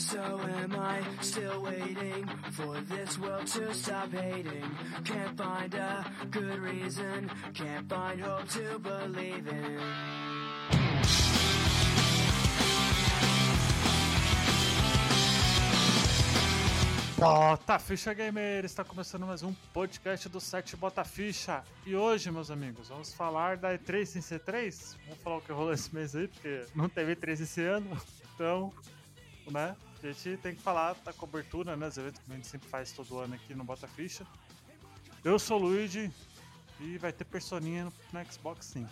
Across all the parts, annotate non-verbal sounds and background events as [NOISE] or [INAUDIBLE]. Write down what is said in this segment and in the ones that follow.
So am I still waiting for this world to stop hating? Can't find a good reason, can't find hope to believe in. Bota Ficha Gamer! Está começando mais um podcast do site Bota Ficha. E hoje, meus amigos, vamos falar da E3 sem C3. Vamos falar o que rolou esse mês aí, porque não teve E3 esse ano. Então, né? A gente tem que falar da cobertura, né? Os eventos que a gente sempre faz todo ano aqui no Bota Ficha. Eu sou o Luigi e vai ter personinha no, no Xbox sim.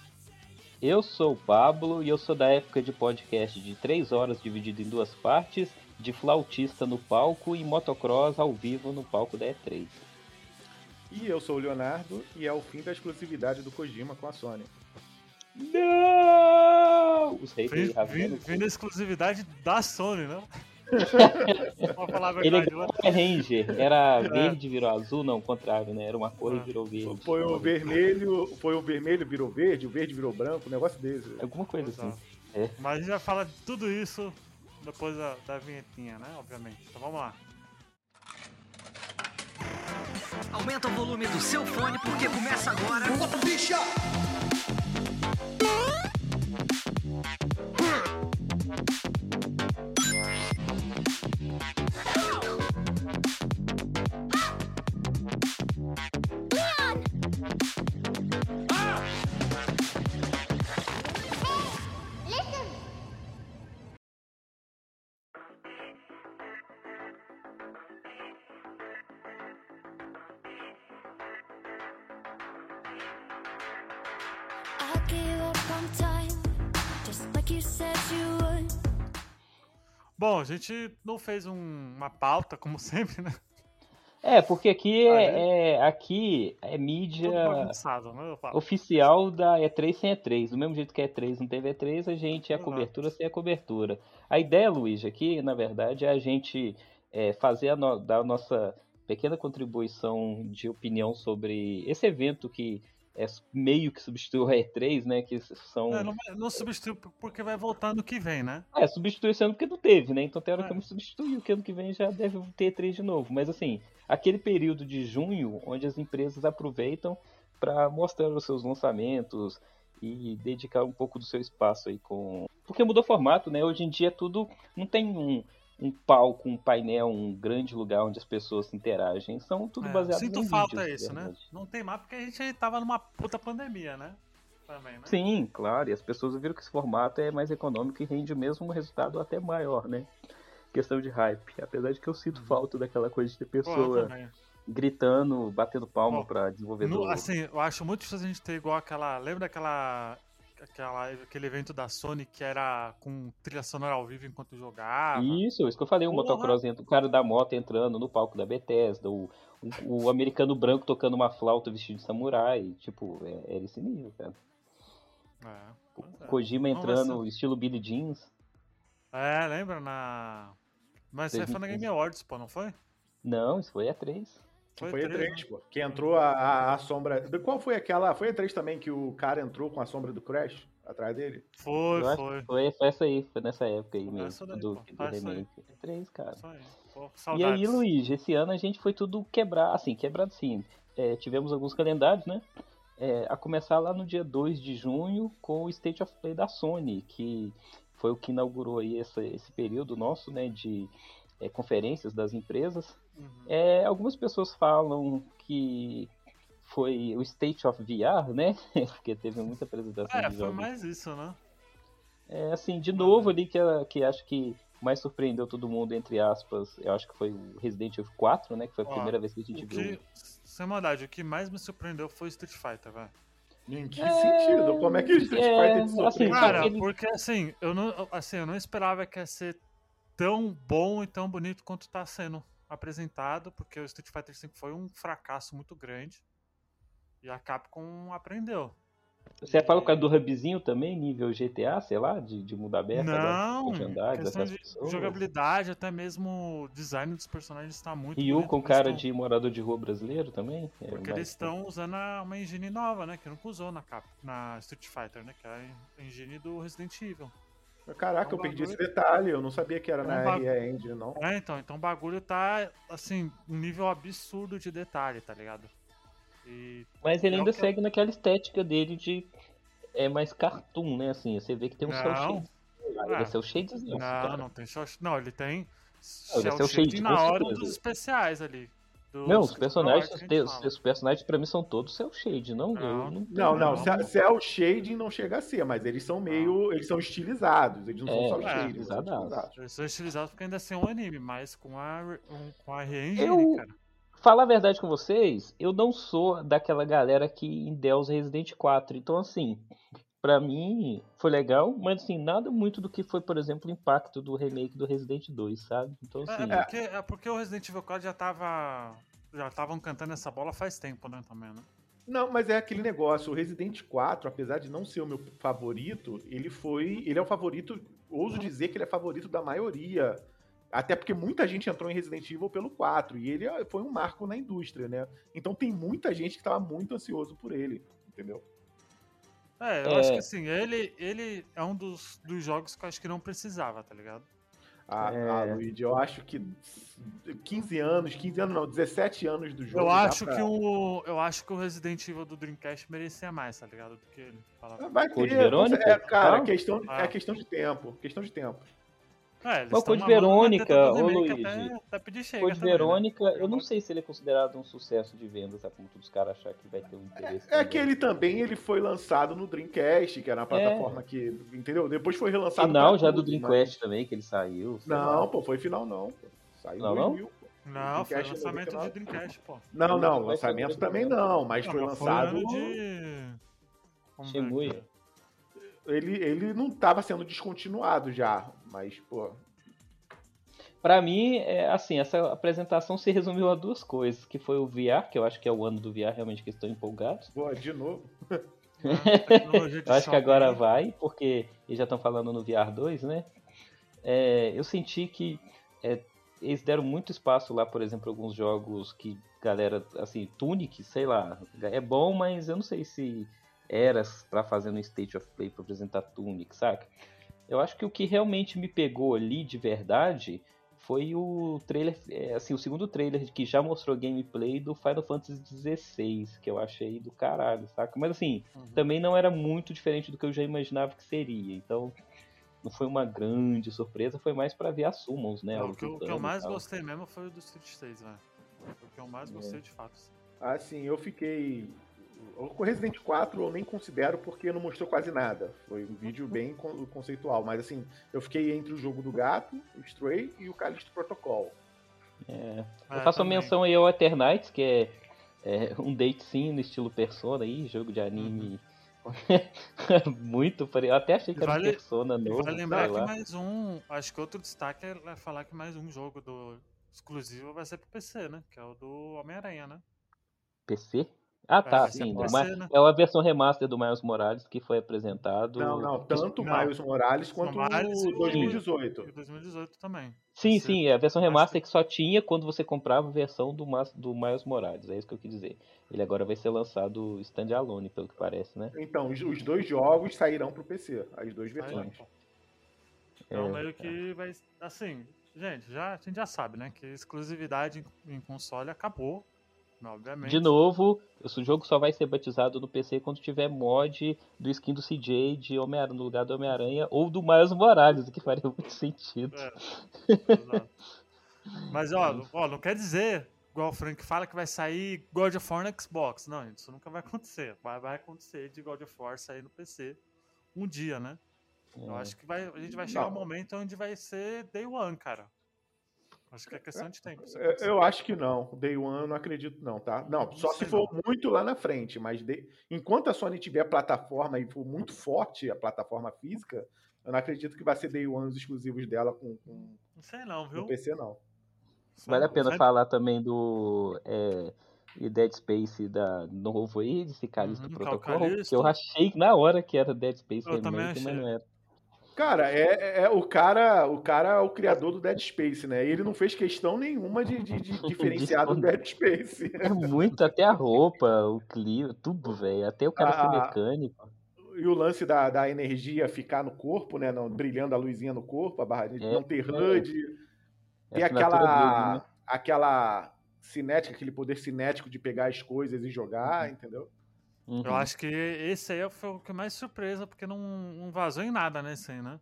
Eu sou o Pablo e eu sou da época de podcast de 3 horas dividido em duas partes, de flautista no palco e motocross ao vivo no palco da E3. E eu sou o Leonardo e é o fim da exclusividade do Kojima com a Sony. Não! Os reis Vem, vem, vem da exclusividade da Sony, né? Falar a Ele é verdade? Power Ranger, era verde virou azul, não, o contrário, né? Era uma cor e virou verde. Foi o vermelho, foi o vermelho virou verde, o verde virou branco, um negócio desse. Alguma coisa assim. Exato. É. Mas a gente vai falar de tudo isso depois da, da vinhetinha, né? Obviamente. Então vamos lá. Aumenta o volume do seu fone porque começa agora. I Bom, a gente não fez um- uma pauta, como [LAUGHS] sempre, né? É, porque aqui Ah, é, é- aqui é mídia né? Oficial da E3 sem E3. Do mesmo jeito que a E3 não teve E3, a gente é a cobertura sem a cobertura. A ideia, Luiz, aqui, na verdade, é a gente é, fazer a no- dar a nossa pequena contribuição de opinião sobre esse evento que é meio que substituiu a E3, né? Que são. É, não, não substitui por- porque vai voltar no que vem, né? É, substituiu esse ano porque não teve, né? Então, teoricamente, É. substituiu, que ano que vem já deve ter três de novo. Mas, assim, aquele período de junho, onde as empresas aproveitam para mostrar os seus lançamentos e dedicar um pouco do seu espaço aí com. Porque mudou o formato, né? Hoje em dia tudo. Não tem um, um palco, um painel, um grande lugar onde as pessoas se interagem. São tudo É, baseado sinto em falta vídeos, isso, né? Não tem mais porque a gente tava numa puta pandemia, né? Também, né? Sim, claro, e as pessoas viram que esse formato é mais econômico e rende mesmo um resultado até maior, né? Questão de hype. Apesar de que eu sinto falta daquela coisa de ter Uhum. Pô, pessoa também. gritando, batendo palma Ó, pra desenvolvedor. No- assim, eu acho muito difícil a gente ter igual aquela. Lembra daquela. Aquela, aquele evento da Sony que era com trilha sonora ao vivo enquanto jogava. Isso, isso que eu falei, o Porra! motocross, entra- o cara da moto entrando no palco da Bethesda, o, o, o americano branco tocando uma flauta vestido de samurai, tipo, é, era esse nível, cara. É, O é. Kojima Não, mas entrando, estilo Billy Jeans. É, lembra na. Mas isso aí foi na 2015. Game Awards, pô, não foi? Não, isso foi a 3. Foi, três, E3, né? pô. Que entrou a, a, a sombra. de- Qual foi aquela? Foi E3 também que o cara entrou com a sombra do Crash atrás dele? Foi, foi. Foi, foi essa aí, foi nessa época aí Foi mesmo, essa daí, do, pô, do foi essa aí. remake. 3, cara. Isso aí. Pô, E aí, Luiz, esse ano a gente foi tudo quebrar, assim, quebrado sim. É, tivemos alguns calendários, né? É, a começar lá no dia 2 de junho com o State of Play da Sony, que foi o que inaugurou aí essa- esse período nosso, né, de é, conferências das empresas. Uhum. É, algumas pessoas falam que foi o State of VR, né? [LAUGHS] Porque teve muita apresentação É, de foi jogos mais isso, né? é, assim, de novo ali que, que acho que mais surpreendeu todo mundo, entre aspas, eu acho que foi o Resident Evil 4, né? Que foi a Ó, primeira vez que a gente viu. que, sem maldade, o que mais me surpreendeu foi Street Fighter, velho. Em que É, sentido? Como é que o Street é, Fighter te assim, surpreendeu? Cara, ele- porque assim, eu não, assim, eu não esperava que ia ser tão bom e tão bonito quanto tá sendo apresentado, porque o Street Fighter V foi um fracasso muito grande. E a Capcom aprendeu. Você fala por causa do hubzinho também, nível GTA, sei lá, de, de mundo aberto? Não, de andar, questão de pessoas? jogabilidade, até mesmo o design dos personagens está muito Ryu bonito, com cara tão- de morador de rua brasileiro também? É, Porque eles estão usando a- uma engine nova, né? Que nunca usou na, Cap, na Street Fighter, né? Que é a engine do Resident Evil. Caraca, É um eu perdi esse detalhe, eu não sabia que era É um na bagulho- RE Engine, não. É, então, então o bagulho tá, assim, um nível absurdo de detalhe, tá ligado? E Mas ele É o ainda eu- segue naquela estética dele de. É mais cartoon, né? Assim, você vê que tem um cel Não. shade. Ele Ah. é cel shades não, não, cara. não tem shot. Não, ele tem Não, é cel cel shade, na hora dos especiais ali. Dos Não, os personagens, fala. os personagens pra mim são todos cel shade, não? Não. Eu não, Não, não, Não. ce- cel shading não chega a ser, mas eles são meio. Eles são estilizados, eles não É, são cel é, são estilizados. estilizados. Eles são estilizados porque ainda assim é um anime, mas com a, um, com a re-engine, Eu- cara. Falar a verdade com vocês, eu não sou daquela galera que endeusa Resident 4. Então, assim, pra mim foi legal, mas assim, nada muito do que foi, por exemplo, o impacto do remake do Resident 2, sabe? Então, É, assim, é porque, é porque o Resident Evil 4 já tava. Já estavam cantando essa bola faz tempo, né, também, né? Não, mas é aquele negócio, o Resident 4, apesar de não ser o meu favorito, ele foi. Ele é o favorito. Ouso dizer que ele é favorito da maioria. Até porque muita gente entrou em Resident Evil pelo 4. E ele é- foi um marco na indústria, né? Então tem muita gente que tava muito ansioso por ele. Entendeu? É, eu É. acho que assim, ele, ele é um dos, dos jogos que eu acho que não precisava, tá ligado? Ah, É. ah, Luigi, eu acho que 15 anos, 15 anos não, 17 anos do jogo. Eu acho, pra- que o, eu acho que o Resident Evil do Dreamcast merecia mais, tá ligado? Do que ele. Fala- Ah, Vai ter? É, cara, Ah. questão, Ah. é questão de tempo. Questão de tempo. É, Mas o Code na Verônica, do ô, Luigi, chega Code também, né? Verônica, eu não sei se ele é considerado um sucesso de vendas, sabe? Como todos os caras acham que vai ter um interesse. É também. que ele também ele foi lançado no Dreamcast, que era uma plataforma que. Entendeu? Depois foi relançado. Final já do tudo, mas- Dreamcast também, que ele saiu. sei lá. Não, pô, foi final não. Pô. Saiu Não, não? 2000, pô. Não, foi Dreamcast lançamento de 99. Dreamcast, pô. Não, não, lançamento também não, mas Não, foi lançado. ano de. Ele, ele não tava sendo descontinuado já, mas, pô. Pra mim, é, assim, essa apresentação se resumiu a duas coisas, que foi o VR, que eu acho que é o ano do VR, realmente que estão empolgados. Pô, de novo. [LAUGHS] né? De Eu acho que agora vai, porque eles já estão falando no VR 2, né? É, eu senti que é, eles deram muito espaço lá, por exemplo, alguns jogos que galera, assim, Tunic, sei lá, é bom, mas eu não sei se era pra fazer no State of Play pra apresentar Tunic, saca? Eu acho que o que realmente me pegou ali de verdade foi o trailer, é, assim, o segundo trailer que já mostrou gameplay do Final Fantasy XVI, que eu achei do caralho, saca? Mas assim, Uhum. também não era muito diferente do que eu já imaginava que seria. Então, não foi uma grande surpresa, foi mais pra ver as summons, né? Não, o, que, eu- o que eu mais tal. gostei mesmo foi o do Street 6, velho. Foi o que eu mais É. gostei de fato. Assim, eu fiquei. O Resident 4 eu nem considero porque não mostrou quase nada. Foi um vídeo bem con- conceitual. Mas assim, eu fiquei entre o jogo do gato, o Stray e o Callisto Protocol. É. Eu faço uma também. menção aí ao Eternights, que é, é um date sim no estilo Persona aí, jogo de anime. [LAUGHS] muito pare- Eu até achei que era Vale- Persona E novo. vale lembrar que lá. mais um. Acho que outro destaque é é falar que mais um jogo do exclusivo vai ser pro PC, né? Que é o do Homem-Aranha, né? PC? Ah, tá, sim. Ma- né? É uma versão remaster do Miles Morales que foi apresentado. Não, não, tanto o Não. Miles Morales quanto Morales e o o- 2018. E 2018 também. Sim, sim, é a versão remaster que só tinha quando você comprava a versão do, Mas- do Miles Morales, é isso que eu quis dizer. Ele agora vai ser lançado standalone, pelo que parece, né? Então, os, dois jogos sairão pro PC, as duas versões. Então É, meio que vai. Assim, gente, já, a gente já sabe, né? Que exclusividade em console acabou. Obviamente. De novo, esse jogo só vai ser batizado no PC quando tiver mod do skin do CJ de Homem-Aranha no lugar do Homem-Aranha ou do Miles Morales, o que faria [LAUGHS] muito sentido. É. Mas, ó, [LAUGHS] ó, não quer dizer, igual o Frank fala, que vai sair God of War no Xbox. Não, gente, isso nunca vai acontecer. Vai, vai acontecer de God of War sair no PC um dia, né? Eu É. acho que vai, a gente vai chegar Não. um momento onde vai ser Day One, cara. Acho que é questão de tempo. isso Eu, acho que não. Day One eu não acredito, não, tá? Não, só se for muito lá na frente, mas de- enquanto a Sony tiver plataforma e for muito forte a plataforma física, eu não acredito que vai ser Day One os exclusivos dela com, com, Não sei não, com viu? PC, não. Vale a pena Vai- falar também do é, e Dead Space da novo aí, desse Callisto Uhum, que é o Protocol, Callisto. que eu achei na hora que era Dead Space Eu também Remake, mas não era. Cara, é, é- o cara, o cara é o criador do Dead Space, né? E ele não fez questão nenhuma de, de- de [LAUGHS] diferenciar do Dead Space. É muito, até a roupa, o clima, tudo, velho. Até o cara ser Ah, mecânico. e o lance da, da energia ficar no corpo, né? Não, brilhando a luzinha no corpo, a barra de É, não ter é. HUD. É assinatura aquela, dele, né? aquela cinética, aquele poder cinético de pegar as coisas e jogar, entendeu? Uhum. Eu acho que esse aí foi o que mais surpresa, porque não, não vazou em nada nesse aí, né?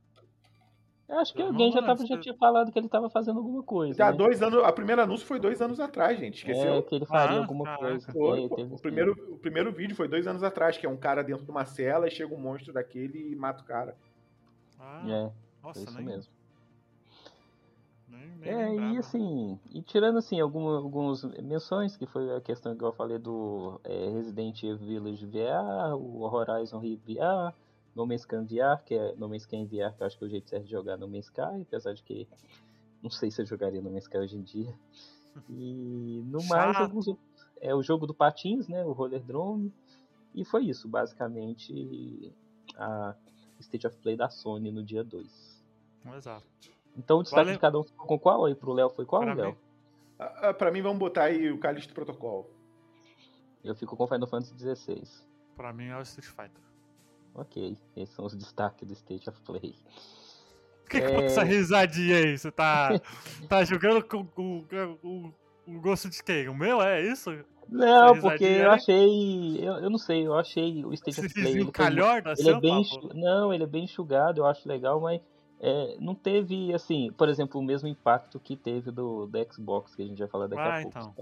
Eu acho que Eu alguém já, tava, já tinha falado que ele tava fazendo alguma coisa. Já há né? dois anos, a primeira anúncio foi dois anos atrás, gente. Esqueceu? É, que ele faria Ah, alguma caraca. coisa. Foi, É, o, primeiro, o primeiro vídeo foi dois anos atrás, que é um cara dentro de uma cela e chega um monstro daquele e mata o cara. Ah, É, foi nossa, isso nem, mesmo. Nem É, lembrava. e assim, e tirando assim alguma, algumas menções, que foi a questão que eu falei do é, Resident Evil Village VR, o Horizon VR, No Man's Sky VR, que é No Man's Sky VR, que eu acho que é o jeito certo de jogar No Man's Sky, apesar de que não sei se eu jogaria No Man's Sky hoje em dia. E no mais, alguns, é o jogo do Patins, né, o Roller Drone, e foi isso, basicamente, a State of Play da Sony no dia 2. Exato. Então o destaque Vale- de cada um ficou com qual aí? Pro Léo foi qual, Léo? Ah, ah, Pra mim, vamos botar aí o Calixto Protocol. Eu fico com Final Fantasy XVI. pra mim é o Street Fighter. Ok, esses são os destaques do State of Play. Por [LAUGHS] que, que É. essa risadinha aí? Você tá, [LAUGHS] tá jogando com, o gosto de quem? O meu? É isso? Não, porque eu aí? achei. Eu, eu não sei, eu achei o State Esse of Play. Ele, calhorda, ele é bem. papo? Não, ele é bem enxugado, eu acho legal, mas é, não teve, assim, por exemplo, o mesmo impacto que teve do, do Xbox, que a gente vai falar daqui Ah, a pouco. então.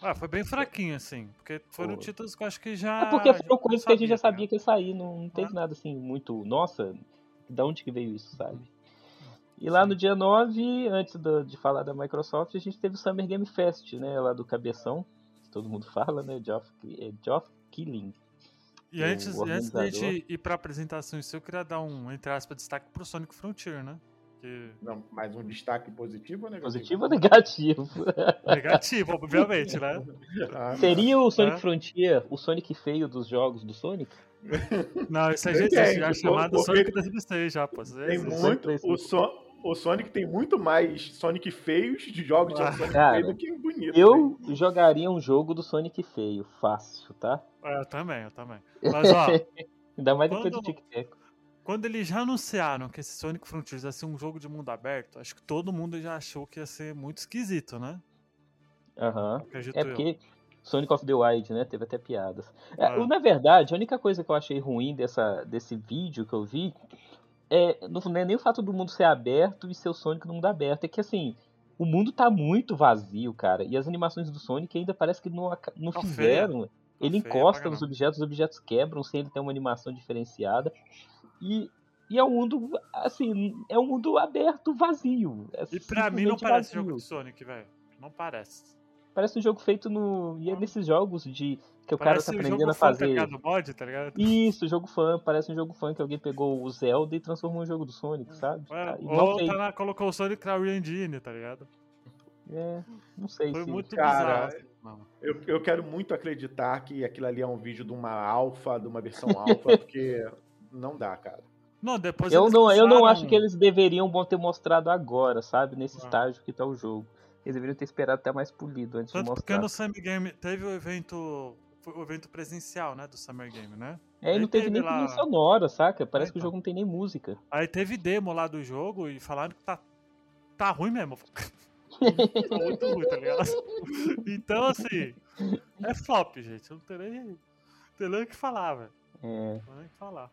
Ah, foi bem fraquinho, assim. Porque foram Foi. títulos que eu acho que já. É porque foram coisas que a gente já sabia ligado? que ia sair, não, não teve Ah. nada assim muito. Nossa, da onde que veio isso, sabe? E lá no dia 9, antes do- de falar da Microsoft, a gente teve o Summer Game Fest, né? Lá do Cabeção, que todo mundo [LAUGHS] fala, né? Geoff, é Geoff Killing. E antes, e antes da gente ir pra apresentação si, eu queria dar um, entre aspas, destaque pro Sonic Frontier, né? Que... Não, mais um destaque positivo ou negativo? Positivo ou negativo? [LAUGHS] Negativo, obviamente, né? Ah, Seria o Sonic Hã? Frontier o Sonic feio dos jogos do Sonic? [LAUGHS] Não, isso a Depende, gente já é chamado porque Sonic 2006 já, pô. Isso é- Tem isso- muito. O, So- o Sonic tem muito mais Sonic feios de jogos de Ah. Sonic Cara, feio do que bonito. né? Eu jogaria um jogo do Sonic feio, fácil, tá? É, eu também, eu também. Mas, ó, [LAUGHS] Ainda mais depois do Quando- Tic Tac. quando eles já anunciaram que esse Sonic Frontiers ia ser um jogo de mundo aberto, acho que todo mundo já achou que ia ser muito esquisito, né? Aham. Acredito É eu. porque Sonic of the Wild, né? Teve até piadas. É, Ah. Na verdade, a única coisa que eu achei ruim dessa, desse vídeo que eu vi é, não é nem o fato do mundo ser aberto e ser o Sonic no mundo aberto. É que assim, o mundo tá muito vazio, cara. E as animações do Sonic ainda parece que não, não Tá fizeram. Ele feia, encosta nos objetos, os objetos quebram sem ele ter uma animação diferenciada. E, e é um mundo, assim, é um mundo aberto, vazio. É E pra mim não parece vazio. jogo do Sonic, velho. Não parece. Parece um jogo feito no. E é nesses jogos de. Que o cara Parece tá um aprendendo jogo a fã, tá fazer. ligado? Do mod, tá ligado? Isso, jogo fã. Parece um jogo fã que alguém pegou o Zelda e transformou em jogo do Sonic, sabe? É, Tá, e ou tá na- colocou o Sonic na Engine, tá ligado? É, não sei Foi se. muito Cara, bizarro. Eu, eu quero muito acreditar que aquilo ali é um vídeo de uma alfa, de uma versão alfa, [LAUGHS] porque não dá, cara. Não, depois Eu não, eu não acho que eles deveriam ter mostrado agora, sabe? Nesse Ah. estágio que tá o jogo. Eles deveriam ter esperado até mais polido antes de Tanto porque mostrar. no Summer Game teve o evento. Foi o evento presencial, né? Do Summer Game, né? É, e não teve teve nem lá- sonora, saca? Parece É, que o então. jogo não tem nem música. Aí teve demo lá do jogo e falaram que tá, tá ruim mesmo. Tá muito ruim, tá ligado? [LAUGHS] Então, assim, é flop, gente. Eu não tenho nem, não tenho nem o que falar, velho. É. Não tenho nem o que falar.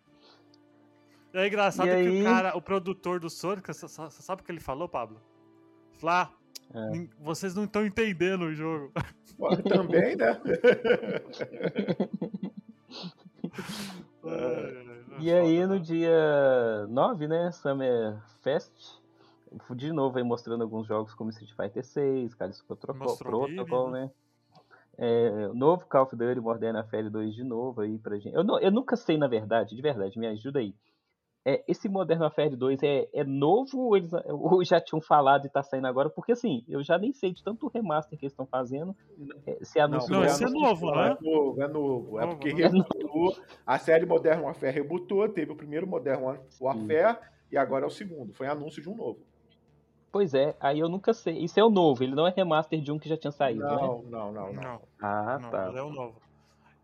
E é engraçado E que aí? o cara, o produtor do Sonic, você sa- você sabe o que ele falou, Pablo? Lá, É. "Nin- vocês não estão entendendo o jogo. Pô, Também, né? [LAUGHS] E aí no dia 9, né, Summer Fest, de novo aí mostrando alguns jogos como Street Fighter 6, Callisto Protocol, né? É, novo Call of Duty Modern Warfare 2 de novo aí pra gente. Eu, não- eu nunca sei, na verdade, de verdade, me ajuda aí. É, esse Modern Warfare 2 é, é novo ou eles ou [LAUGHS] já tinham falado e tá saindo agora? Porque assim, eu já nem sei de tanto remaster que eles estão fazendo. É, se anúncio Não, é esse é novo, Não, né? É novo, é novo. É porque né? rebutou. A série Modern Warfare rebutou, teve o primeiro Modern Warfare e agora é o segundo. Foi anúncio de um novo. Pois é, aí eu nunca sei. Isso é o novo, ele não é remaster de um que já tinha saído, né? Não, não, não, não. Não, Ah, não, tá. ele é o novo.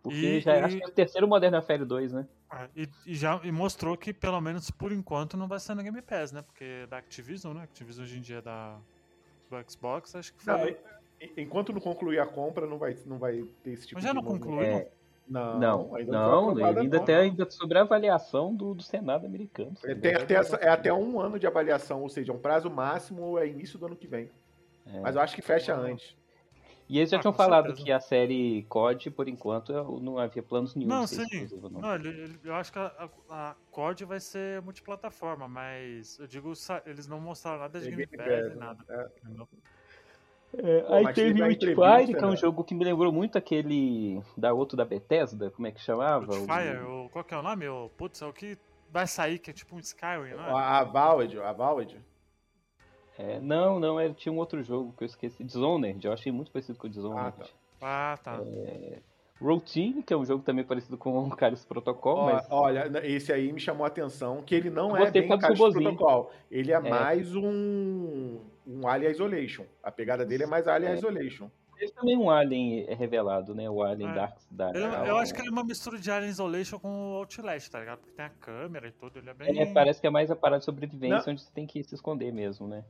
Porque E- já e- acho que é o terceiro Modern Warfare 2, né? É, E, e já e mostrou que, pelo menos por enquanto, não vai ser no Game Pass, né? Porque é da Activision, né? Activision hoje em dia é da, do Xbox, acho que Não, foi. en- enquanto não concluir a compra, não vai, não vai ter esse tipo Mas já de não concluiu? É, Não, não, ainda não, ainda não. tem ainda sobre a avaliação do, do Senado americano. É, tem até, essa- é até um ano de avaliação, ou seja, um prazo máximo é início do ano que vem. É. Mas eu acho que fecha Ah. antes. E eles já Ah, tinham falado certeza. que a série COD, por enquanto, não havia planos nenhum Não, sim. não. Não, eu acho que a, a, COD vai ser multiplataforma, mas eu digo, eles não mostraram nada de É Game Pass nem né? nada. É. É, Pô, aí teve o a Witchfire, que é um né? jogo que me lembrou muito aquele da outro da Bethesda, como é que chamava? O- Fire, o, qual que é o nome? O, putz, é o que vai sair, que é tipo um Skyrim, não é? A, Valve, a Valve, É, não, não, era, tinha um outro jogo que eu esqueci, Dishonored, eu achei muito parecido com o Dishonored. Ah, tá. Ah, tá. Routine, que é um jogo também parecido com o Caris Protocol, Ó, mas Olha, esse aí me chamou a atenção, que ele não Eu é bem robozinho. Protocol. Ele é, mais um, um Alien Isolation. A pegada dele é mais Alien É. Isolation. teve também um Alien é revelado, né? O Alien É. Dark, Dark Eu, Dark- eu acho que ele é uma mistura de Alien Isolation com o Outlast, tá ligado? Porque tem a câmera e tudo, ele é bem... É, parece que é mais a parada de sobrevivência, Não. onde você tem que se esconder mesmo, né?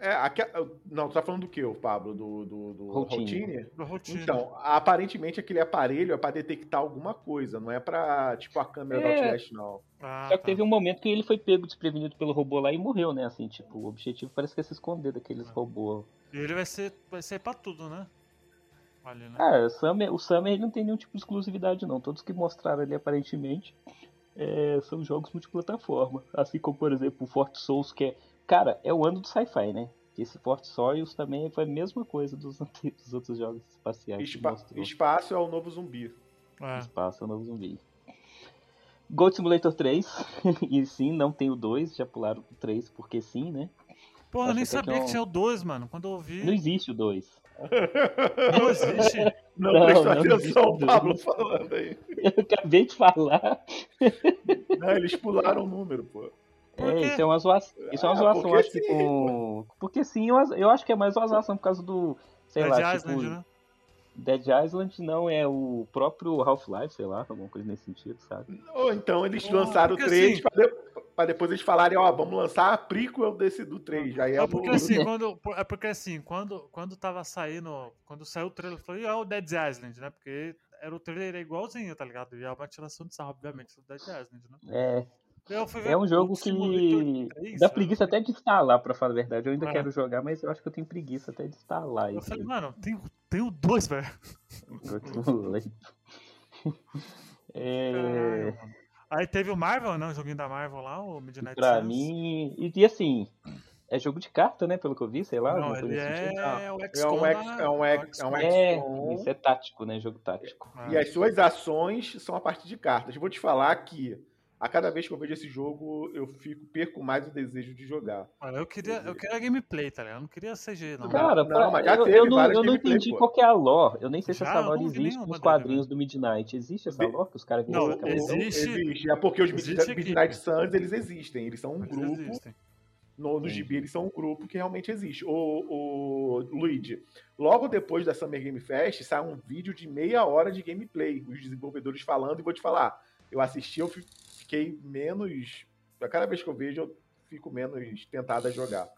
É, aque- Não, tu tá falando do que, ô, Pablo? Do, do, do Routine. Routine? do rotina. Então, aparentemente aquele aparelho é pra detectar alguma coisa, não é pra, tipo, a câmera do É. Outlast, não. Ah, Só que tá. teve um momento que ele foi pego desprevenido pelo robô lá e morreu, né? Assim, tipo, o objetivo parece que é se esconder daqueles robôs. E ele vai ser, vai ser pra tudo, né? Ali, né? Ah, o Summer, o Summer ele não tem nenhum tipo de exclusividade, não. Todos que mostraram ali, aparentemente, é, são jogos multiplataforma. Assim como, por exemplo, o Fort Souls, que é. Cara, é o ano do sci-fi, né? Esse Fort Soils também foi a mesma coisa dos, [LAUGHS] dos outros jogos espaciais que Espa- mostrou. Espaço é o novo zumbi. É. Espaço é o novo zumbi. Gold Simulator 3, [LAUGHS] e sim, não tem o 2, já pularam o 3 porque sim, né? Porra, eu nem que sabia é que um- tinha o 2, mano. Quando eu ouvi. Não existe o 2. [LAUGHS] Não existe. Não, Não, prestou não atenção, o Pablo falando aí. Eu acabei de falar. Não, eles pularam o número, pô. É, isso é uma zoação. Isso é uma Ah, zoação, porque acho que com. Porque sim, eu, eu acho que é mais uma zoação por causa do. Sei Dead lá, Island, tipo. né? Dead Island não é o próprio Half-Life, sei lá, alguma coisa nesse sentido, sabe? Ou então eles lançaram o porque 3 assim- pra, de- pra depois eles falarem, ó, vamos lançar a prequel desse do 3. Aí é, É o- porque assim, [LAUGHS] quando, é porque assim, quando, quando tava saindo, quando saiu o trailer, eu falei, ah, o Dead Island, né? Porque era o trailer igualzinho, tá ligado? E é uma tiração de sarro, obviamente, do Dead Island, né? É, é um jogo que 3, dá né? preguiça até de instalar, pra falar a verdade. Eu ainda É. quero jogar, mas eu acho que eu tenho preguiça até de instalar Eu falei, mano, tem, tem o 2, velho. [LAUGHS] É, Caralho. Aí teve o Marvel, né? O joguinho da Marvel lá, o Midnight pra Suns. mim. E, e assim, é jogo de carta, né? Pelo que eu vi, sei lá. Não, ele sentido. é o É um da- é um X- é um XCOM. É, isso é tático, né? Jogo tático. E as suas ações são a partir de cartas. Vou te falar que a cada vez que eu vejo esse jogo, eu fico perco mais o desejo de jogar. Olha, eu queria, eu queria gameplay, tá ligado? Eu não queria CG, não. Cara, Não, pra- mas já eu, teve eu não, eu não gameplay, entendi pô. qual que é a lore. Eu nem sei se Já, essa lore não existe nos dele, quadrinhos do Midnight. Existe essa lore que os caras Não, viram? existe- Existe. É porque os Midnight, aqui. Midnight Suns, eles existem. Eles são um Eles grupo. existem. No, no gibi, eles são um grupo que realmente existe. O, o Luigi, logo depois da Summer Game Fest, sai um vídeo de meia hora de gameplay. Os desenvolvedores falando, e vou te falar, eu assisti, eu fi- fiquei menos. A cada vez que eu vejo, eu fico menos tentado a jogar.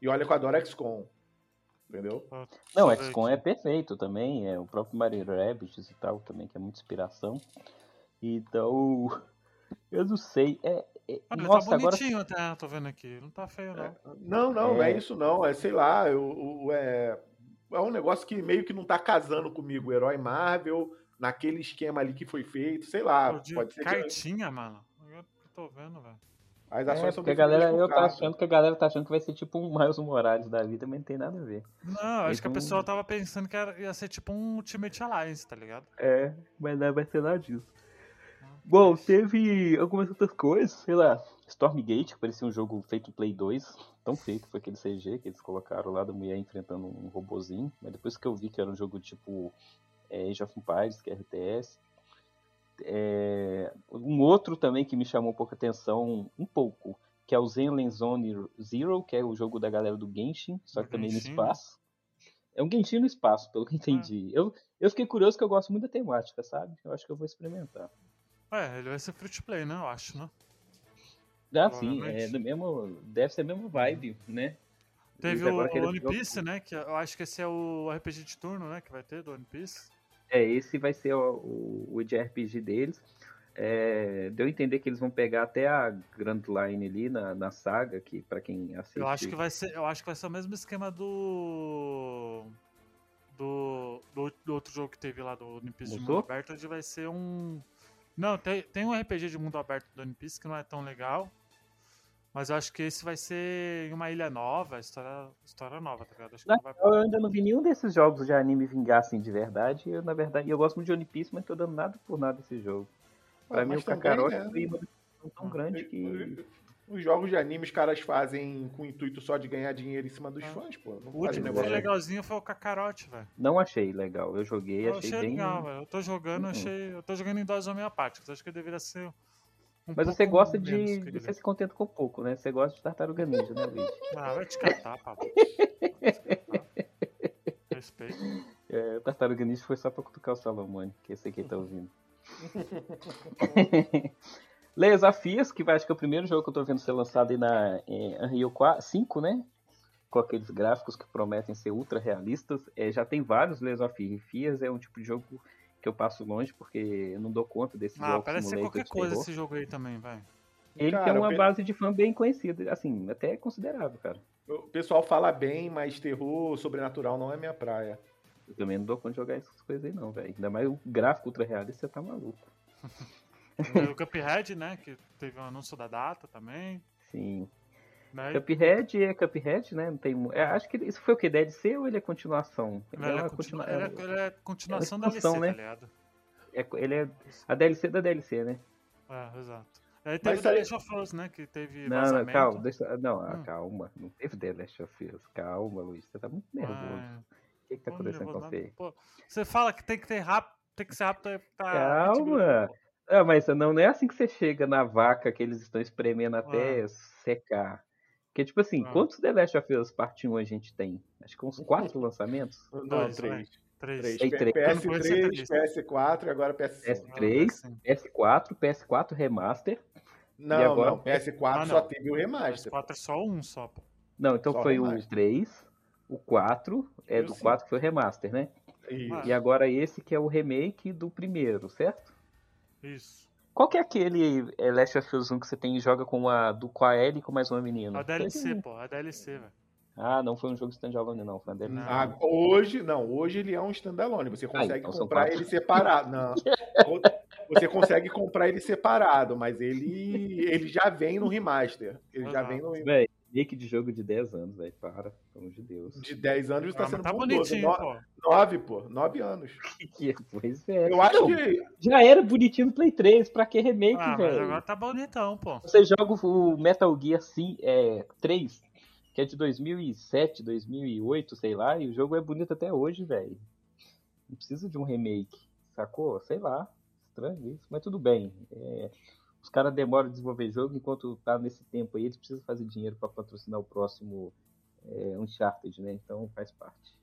E olha que eu adoro XCOM. Entendeu? Não, eu ver XCOM é perfeito também. É o próprio Mario Rabbids e tal também, que é muita inspiração. Então, [LAUGHS] eu não sei. É, é- Olha, nossa, tá agora bonitinho até, tô vendo aqui. Não tá feio, não. Não, não, não é É. isso não. É, sei lá, eu, eu- é, é um negócio que meio que não tá casando comigo. O herói Marvel, naquele esquema ali que foi feito, sei lá. Pô, pode ser que cartinha, mano. Tô vendo, velho. as É, ações são porque a galera, eu tô achando que a galera tá achando que vai ser tipo um Miles Morales da vida, mas não tem nada a ver. Não, acho que a Então- pessoa tava pensando que era- ia ser tipo um Ultimate Alliance, tá ligado? É, mas não vai ser nada disso. Bom, teve algumas outras coisas, sei lá, Stormgate, que parecia um jogo feito Play 2, tão feito foi aquele CG que eles colocaram lá da mulher enfrentando um robozinho, mas depois que eu vi que era um jogo tipo é, Age of Empires, que é RTS, é, um outro também que me chamou um pouco atenção, um pouco, que é o Zenlen Zone Zero, que é o jogo da galera do Genshin, só que Do também no Genshin, espaço. É um Genshin no espaço, pelo que eu entendi. Eu, eu fiquei curioso que eu gosto muito da temática, sabe? Eu acho que eu vou experimentar. É, ele vai ser free to play, né? Eu acho, né? Ah, sim, é do mesmo. Deve ser a mesma vibe, né? Teve o, o One Piece, né? Que eu acho que esse é o RPG de turno, né? Que vai ter do One Piece. É, esse vai ser o, o, o de RPG deles. É, deu a entender que eles vão pegar até a Grand Line ali na, na saga, que para quem assiste. Eu acho que vai ser, eu acho que vai ser o mesmo esquema do do, do, do outro jogo que teve lá do Piece de mundo aberto, onde vai ser um Não, tem, tem um RPG de mundo aberto do One Piece que não é tão legal. Mas eu acho que esse vai ser em uma ilha nova, história, história nova, tá ligado? Acho que Na não vai... Eu ainda não vi nenhum desses jogos de anime vingar assim de verdade. Eu, na verdade, eu gosto muito de One Piece, mas tô dando nada por nada esse jogo. Pra Ah, mim, mas o Kakarote também, né? foi uma tão grande que. Os jogos de anime os caras fazem com o intuito só de ganhar dinheiro em cima dos Ah. fãs, pô. Não O último que foi legalzinho foi o Kakarote, velho. Não achei legal. Eu joguei, Eu achei, achei bem. legal, velho. Eu tô jogando, Uhum. achei. Eu tô jogando em doses homeopáticas. Acho que deveria ser. Um Mas você gosta de, Você se contenta com pouco, né? Você gosta de tartaruga ninja, né, Luiz? [LAUGHS] Ah, vai te catar, Pablo. Respeito. É, o tartaruga ninja foi só pra cutucar o Salomone, que esse aqui tá ouvindo. [LAUGHS] Leia Desafios, que vai, acho que é o primeiro jogo que eu tô vendo ser lançado aí na em Unreal 4 5, né? Com aqueles gráficos que prometem ser ultra realistas. É, já tem vários Leia Desafios, é um tipo de jogo que eu passo longe porque eu não dou conta desse Ah, jogo parece ser qualquer coisa terror. esse jogo aí também, vai. Ele Cara, tem uma pe- base de fã bem conhecida, assim, até considerável, cara. O pessoal fala bem, mas terror sobrenatural não é minha praia. Eu também não dou conta de jogar essas coisas aí não, velho. Ainda mais o gráfico ultra realista, você tá maluco. Tem [LAUGHS] o Cuphead, né? Que teve um anúncio da data também. Sim. Né? Cuphead é Cuphead, né? Não tem, é, acho que isso foi o que? DLC ou ele é continuação? Ele é, ele é, ele é continuação da expansão, DLC, né? tá ligado? é- ele é a DLC da DLC, né? É, exato. Aí teve Mas The Last of Us, né? Que teve Não, não, vazamento. calma, deixa, não, ah, Hum. calma. Não teve The Last of Us. Calma, Luiz. Você tá muito nervoso. Ah, O que, que tá pô, acontecendo com você? nada. Pô, você fala que tem que ter rápido, tem que ser rápido 20 minutos, Calma. Ah, mas não, não é assim que você chega na vaca que eles estão espremendo até secar. Porque, tipo assim, Ah. quantos The Last of Us Part 1 a gente tem? Acho que uns quatro [LAUGHS] lançamentos? Não, Dois, três. Três. Três. Três. PS3, Eu não conheço PS4 e agora PS5. PS3, Ah, sim. PS4, PS4 Remaster. Não, E agora? não, PS4 Ah, só não. teve o Mas remaster. quatro é só um só, pô. Não, então Só foi o remaster. 3, o 4, é E o do cinco. 4 que foi o remaster, né? Isso. Ah. E agora esse que é o remake do primeiro, certo? Isso. Qual que é aquele é, Last of Us 1 que você tem e joga com a do com a Ellie e com mais uma menina? o DLC, pô. É DLC, velho. Ah, não foi um jogo standalone não, foi uma DLC. Não. Ah, hoje, não, hoje ele é um standalone. Você consegue então comprar ele separado. Não. [LAUGHS] Você consegue comprar ele separado, mas ele, ele já vem no remaster. Ele já Exato. vem no Véi, remake de jogo de 10 anos, velho, para, pelo amor de Deus. de 10 anos Ah, está mas sendo tá bonitinho, No- pô. 9, pô. 9 anos. [LAUGHS] pois é. Eu acho Não, que. Já era bonitinho no Play 3, pra que remake, Ah, velho? agora tá bonitão, pô. Você joga o Metal Gear sim, é, 3, que é de 2007, 2008, sei lá, e o jogo é bonito até hoje, velho. Não precisa de um remake, sacou? Sei lá, estranho isso, mas tudo bem. É, os caras demoram a desenvolver jogo, enquanto tá nesse tempo aí, eles precisam fazer dinheiro pra patrocinar o próximo é, Uncharted, né? Então faz parte.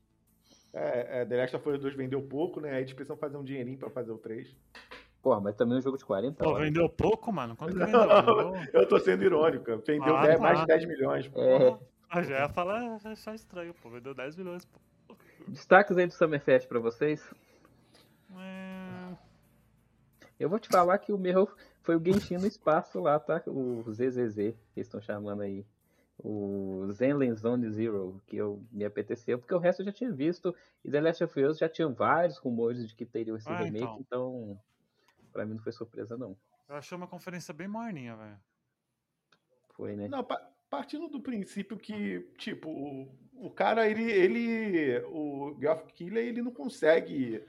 É, é, The Last of Us 2 vendeu pouco, né? Aí eles precisam fazer um dinheirinho pra fazer o 3. Porra, mas também é um jogo de 40 Pô, horas. vendeu pouco, mano? Quanto que vendeu? [LAUGHS] Não, Vendeu- eu tô sendo irônico. Vendeu Ah, 10 tá. mais de 10 milhões. pô. É, Ah, já ia falar, já achar estranho, pô. Vendeu 10 milhões, pô. destaques aí do Summerfest pra vocês. É... Eu vou te falar que o meu foi o Genshin no espaço lá, tá? O ZZZ, que eles estão chamando aí. O Zenlen Zone Zero, que eu me apeteceu, porque o resto eu já tinha visto. E The Last of Us já tinha vários rumores de que teria esse Ah, remake, então. então. pra mim não foi surpresa, não. Eu achei uma conferência bem morninha, velho. Foi, né? Não, pa- partindo do princípio que, tipo, o, o cara, ele, ele. O Geoff Keighley, ele não consegue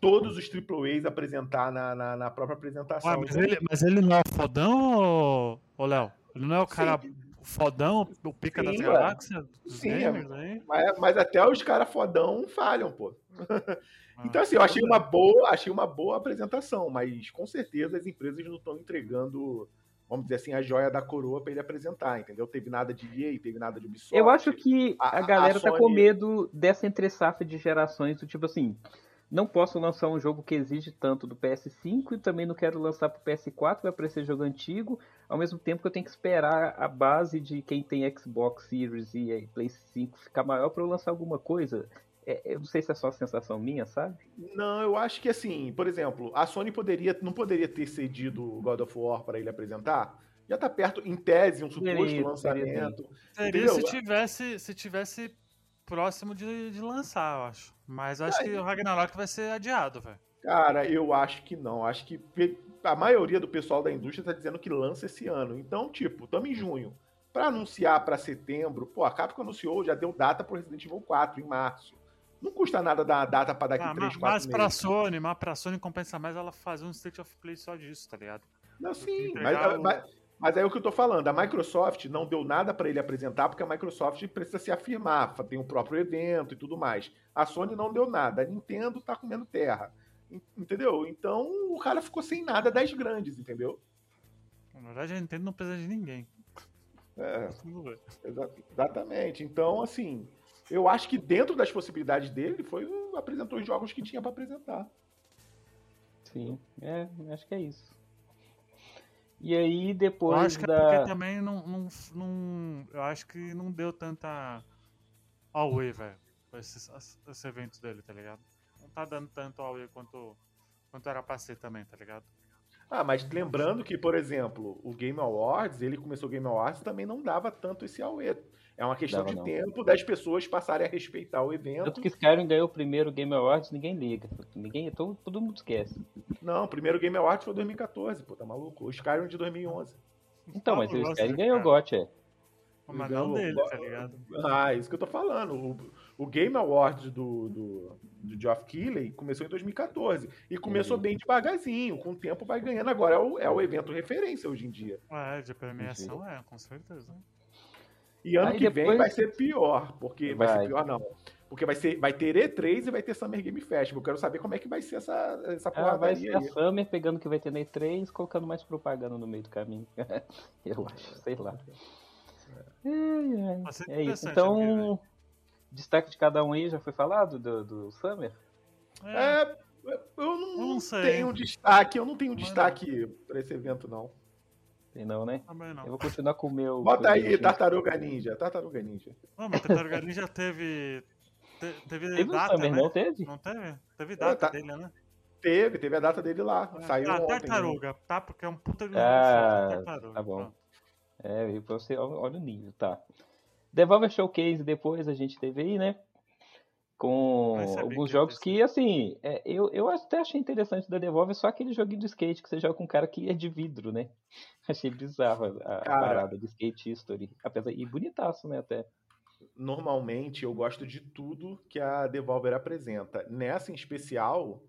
todos os AAAs apresentar na, na, na própria apresentação. Ah, mas, ele, mas ele não é o fodão, ô, Léo? Ele não é o cara Sim. fodão, o pica das Sim, ué. galáxias, dos Sim, gamers aí? mas, mas até os caras fodão falham, pô. Ah, Então, assim, eu achei uma boa, achei uma boa apresentação, mas com certeza as empresas não estão entregando, vamos dizer assim, a joia da coroa pra ele apresentar, entendeu? Teve nada de EA, teve nada de Ubisoft. Eu acho que a- a, a galera tá com Sony- medo dessa entre-safra de gerações, do tipo assim. Não posso lançar um jogo que exige tanto do PS5 e também não quero lançar pro PS4, vai aparecer jogo antigo, ao mesmo tempo que eu tenho que esperar a base de quem tem Xbox Series e aí, Play 5 ficar maior para eu lançar alguma coisa. É, eu não sei se é só a sensação minha, sabe? Não, eu acho que assim, por exemplo, a Sony poderia, não poderia ter cedido o God of War para ele apresentar. Já tá perto, em tese, um suposto Poderia, lançamento. Seria Entendeu? se tivesse, se tivesse próximo de, de lançar, eu acho. Mas eu acho que o Ragnarok vai ser adiado, velho. Cara, eu acho que não. Acho que a maioria do pessoal da indústria tá dizendo que lança esse ano. Então, tipo, estamos em junho. Pra anunciar pra setembro, pô, a Capcom anunciou, já deu data pro Resident Evil 4 em março. Não custa nada dar a data pra daqui Ah, 3, ma- 4 mas meses. pra Sony, mas pra Sony compensa mais ela fazer um State of Play só disso, tá ligado? Não, sim, mas, o- mas, mas é o que eu tô falando. A Microsoft não deu nada pra ele apresentar, porque a Microsoft precisa se afirmar, tem o próprio evento e tudo mais. A Sony não deu nada. A Nintendo tá comendo terra. En- Entendeu? Então o cara ficou sem nada das grandes, entendeu? Na verdade, a Nintendo não precisa de ninguém. É, exa- exatamente. Então, assim, eu acho que dentro das possibilidades dele, ele foi apresentou os jogos que tinha pra apresentar. Sim, é, acho que é isso. E aí Eu depois acho que é da. porque também não, não, não- Eu acho que não deu tanta away, velho. Esses, esses eventos dele, tá ligado? Não tá dando tanto away quanto, quanto era pra ser também, tá ligado? Ah, mas lembrando que, por exemplo, o Game Awards, ele começou o Game Awards e também não dava tanto esse auê. É uma questão Dava de não. tempo das pessoas passarem a respeitar o evento. Tanto que Skyrim ganhou o primeiro Game Awards, ninguém liga. Ninguém, todo, todo mundo esquece. Não, o primeiro Game Awards foi 2014, pô, tá maluco? O Skyrim de 2011. Então, mas o Skyrim ganhou o? GOT, é. Mas não o- dele, tá ligado? Ah, isso que eu tô falando. O, o Game Awards do, do, do Geoff Keighley começou em 2014. E começou Uhum. bem devagarzinho, com o tempo vai ganhando. Agora é o, é o evento referência hoje em dia. É, de premiação é, com certeza. E ano Aí que vem depois- vai ser pior, porque vai. ser Vai. pior não. Porque vai, ser, vai ter E3 e vai ter Summer Game Festival. Eu quero saber como é que vai ser essa, essa Ah, vai ser a. Summer pegando o que vai ter na E3, colocando mais propaganda no meio do caminho. [LAUGHS] Eu acho, sei lá. Vai ser É isso. Então, destaque de cada um aí já foi falado do, do Summer? É, É, eu não, Eu não sei. tenho destaque, eu não tenho Mas destaque pra esse evento, não. Tem não, né? também Eu não. vou continuar com o meu. Bota aí, meu- Tartaruga Ninja, Tartaruga Ninja. Não, mas Tartaruga Ninja teve. te- teve, Teve data, Summer, né? não teve? Não teve? Teve data tá. dele, né? Teve, teve a data dele lá. Saiu ah, ontem. né? tartaruga, tá? Porque é um puta de Ah, jogo, tartaruga. tá bom. pronto. É, pra você, olha olha o nível, tá. Devolver Showcase depois a gente teve aí, né? Com alguns que jogos que, assim, é, eu, eu até achei interessante da Devolver só aquele joguinho de skate que você joga com um cara que é de vidro, né? [LAUGHS] Achei bizarro a, Cara. parada de Skate History. Apesar, e bonitaço, né, até. Normalmente eu gosto de tudo que a Devolver apresenta. Nessa em especial,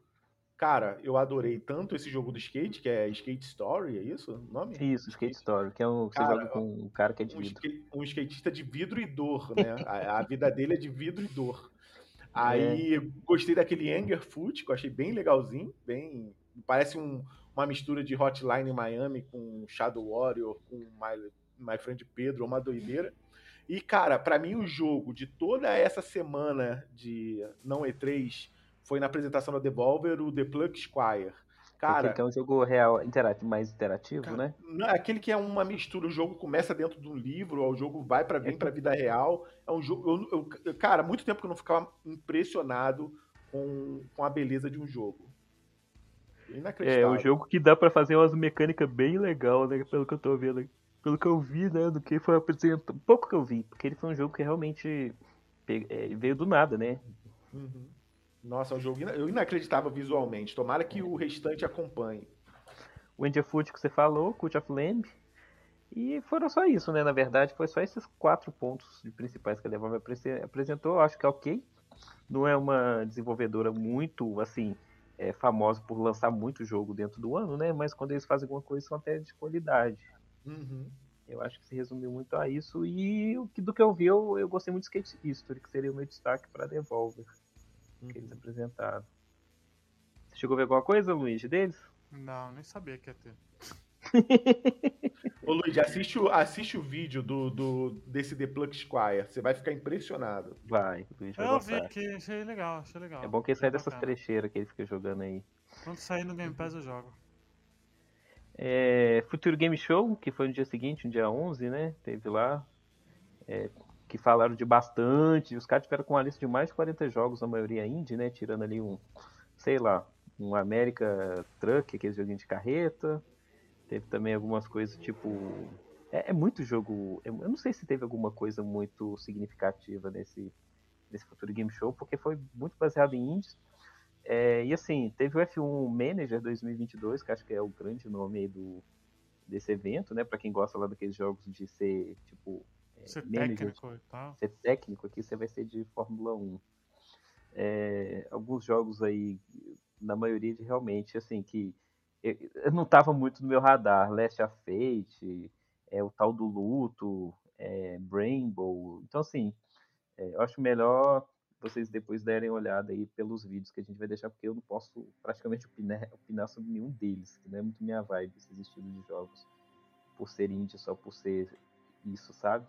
cara, eu adorei tanto esse jogo do skate, que é Skate Story, é isso o nome? Isso, Skate Story, que é um, você Cara, joga com um cara que é de um, vidro. skate- um skatista de vidro e dor, né? a, a vida dele é de vidro e dor. Aí gostei daquele Angerfoot, que eu achei bem legalzinho, bem parece um- uma mistura de Hotline Miami com Shadow Warrior, com My, My Friend Pedro, uma doideira. E cara, pra mim o jogo de toda essa semana de não E3 foi na apresentação da Devolver o The Plug Squire. Cara, que é um jogo real, interativo, mais interativo, Cara, né? Não, é aquele que é uma mistura, o jogo começa dentro de um livro, o jogo vai para vem para vida real. É um jogo, eu, eu- cara, muito tempo que eu não ficava impressionado com, com a beleza de um jogo. É, Inacreditável. o jogo que dá pra fazer umas mecânicas bem legal, né? Pelo que eu tô vendo. Pelo que eu vi, né? Do que foi apresentado. Pouco que eu vi, porque ele foi um jogo que realmente é, veio do nada, né? Uhum. Nossa, é um jogo eu inacreditável visualmente. Tomara que o restante acompanhe. O Angel Foot que você falou, Cult of Lamb. E foram só isso, né? Na verdade, foi só esses quatro pontos principais que a Devolver apre- apresentou. Acho que é ok. Não é uma desenvolvedora muito, assim, é, famosa por lançar muito jogo dentro do ano, né? Mas quando eles fazem alguma coisa, são até de qualidade. Uhum. Eu acho que se resumiu muito a isso. E do que eu vi, eu, eu gostei muito de Skate History, que seria o meu destaque para Devolver, que eles apresentaram. Você chegou a ver alguma coisa, Luigi, deles? Não, nem sabia que ia ter. Ô Luigi, assiste o, assiste o vídeo do, do, desse The Plug Squire. Você vai ficar impressionado. Vai, Luiz vai Eu vi gostar. aqui, achei legal, achei legal. É bom que ele sai dessas trecheiras que ele fica jogando aí. Quando sair no Game Pass eu jogo. É, Futuro Game Show, que foi no dia seguinte, no dia 11, né? Teve lá. é, que falaram de bastante. Os caras tiveram com uma lista de mais de 40 jogos, a maioria indie, né? Tirando ali um, sei lá, um America Truck, aquele joguinho de carreta. Teve também algumas coisas tipo. É, é muito jogo. Eu não sei se teve alguma coisa muito significativa nesse, nesse Futuro Game Show, porque foi muito baseado em indies. É, e assim, teve o F1 Manager 2022, que acho que é o grande nome do, desse evento, né? Pra quem gosta lá daqueles jogos de ser, tipo, Ser manager, técnico e tal. ser técnico, aqui você vai ser de Fórmula 1. É, alguns jogos aí, na maioria de realmente, assim, que eu, eu não tava muito no meu radar. Last of Fate, é, o tal do Luto, é, Rainbow. Então, assim, é, eu acho melhor vocês depois derem uma olhada aí pelos vídeos que a gente vai deixar, porque eu não posso praticamente opinar, [LAUGHS] opinar sobre nenhum deles, que não é muito minha vibe, esses estilos de jogos, por ser indie, só por ser isso, sabe?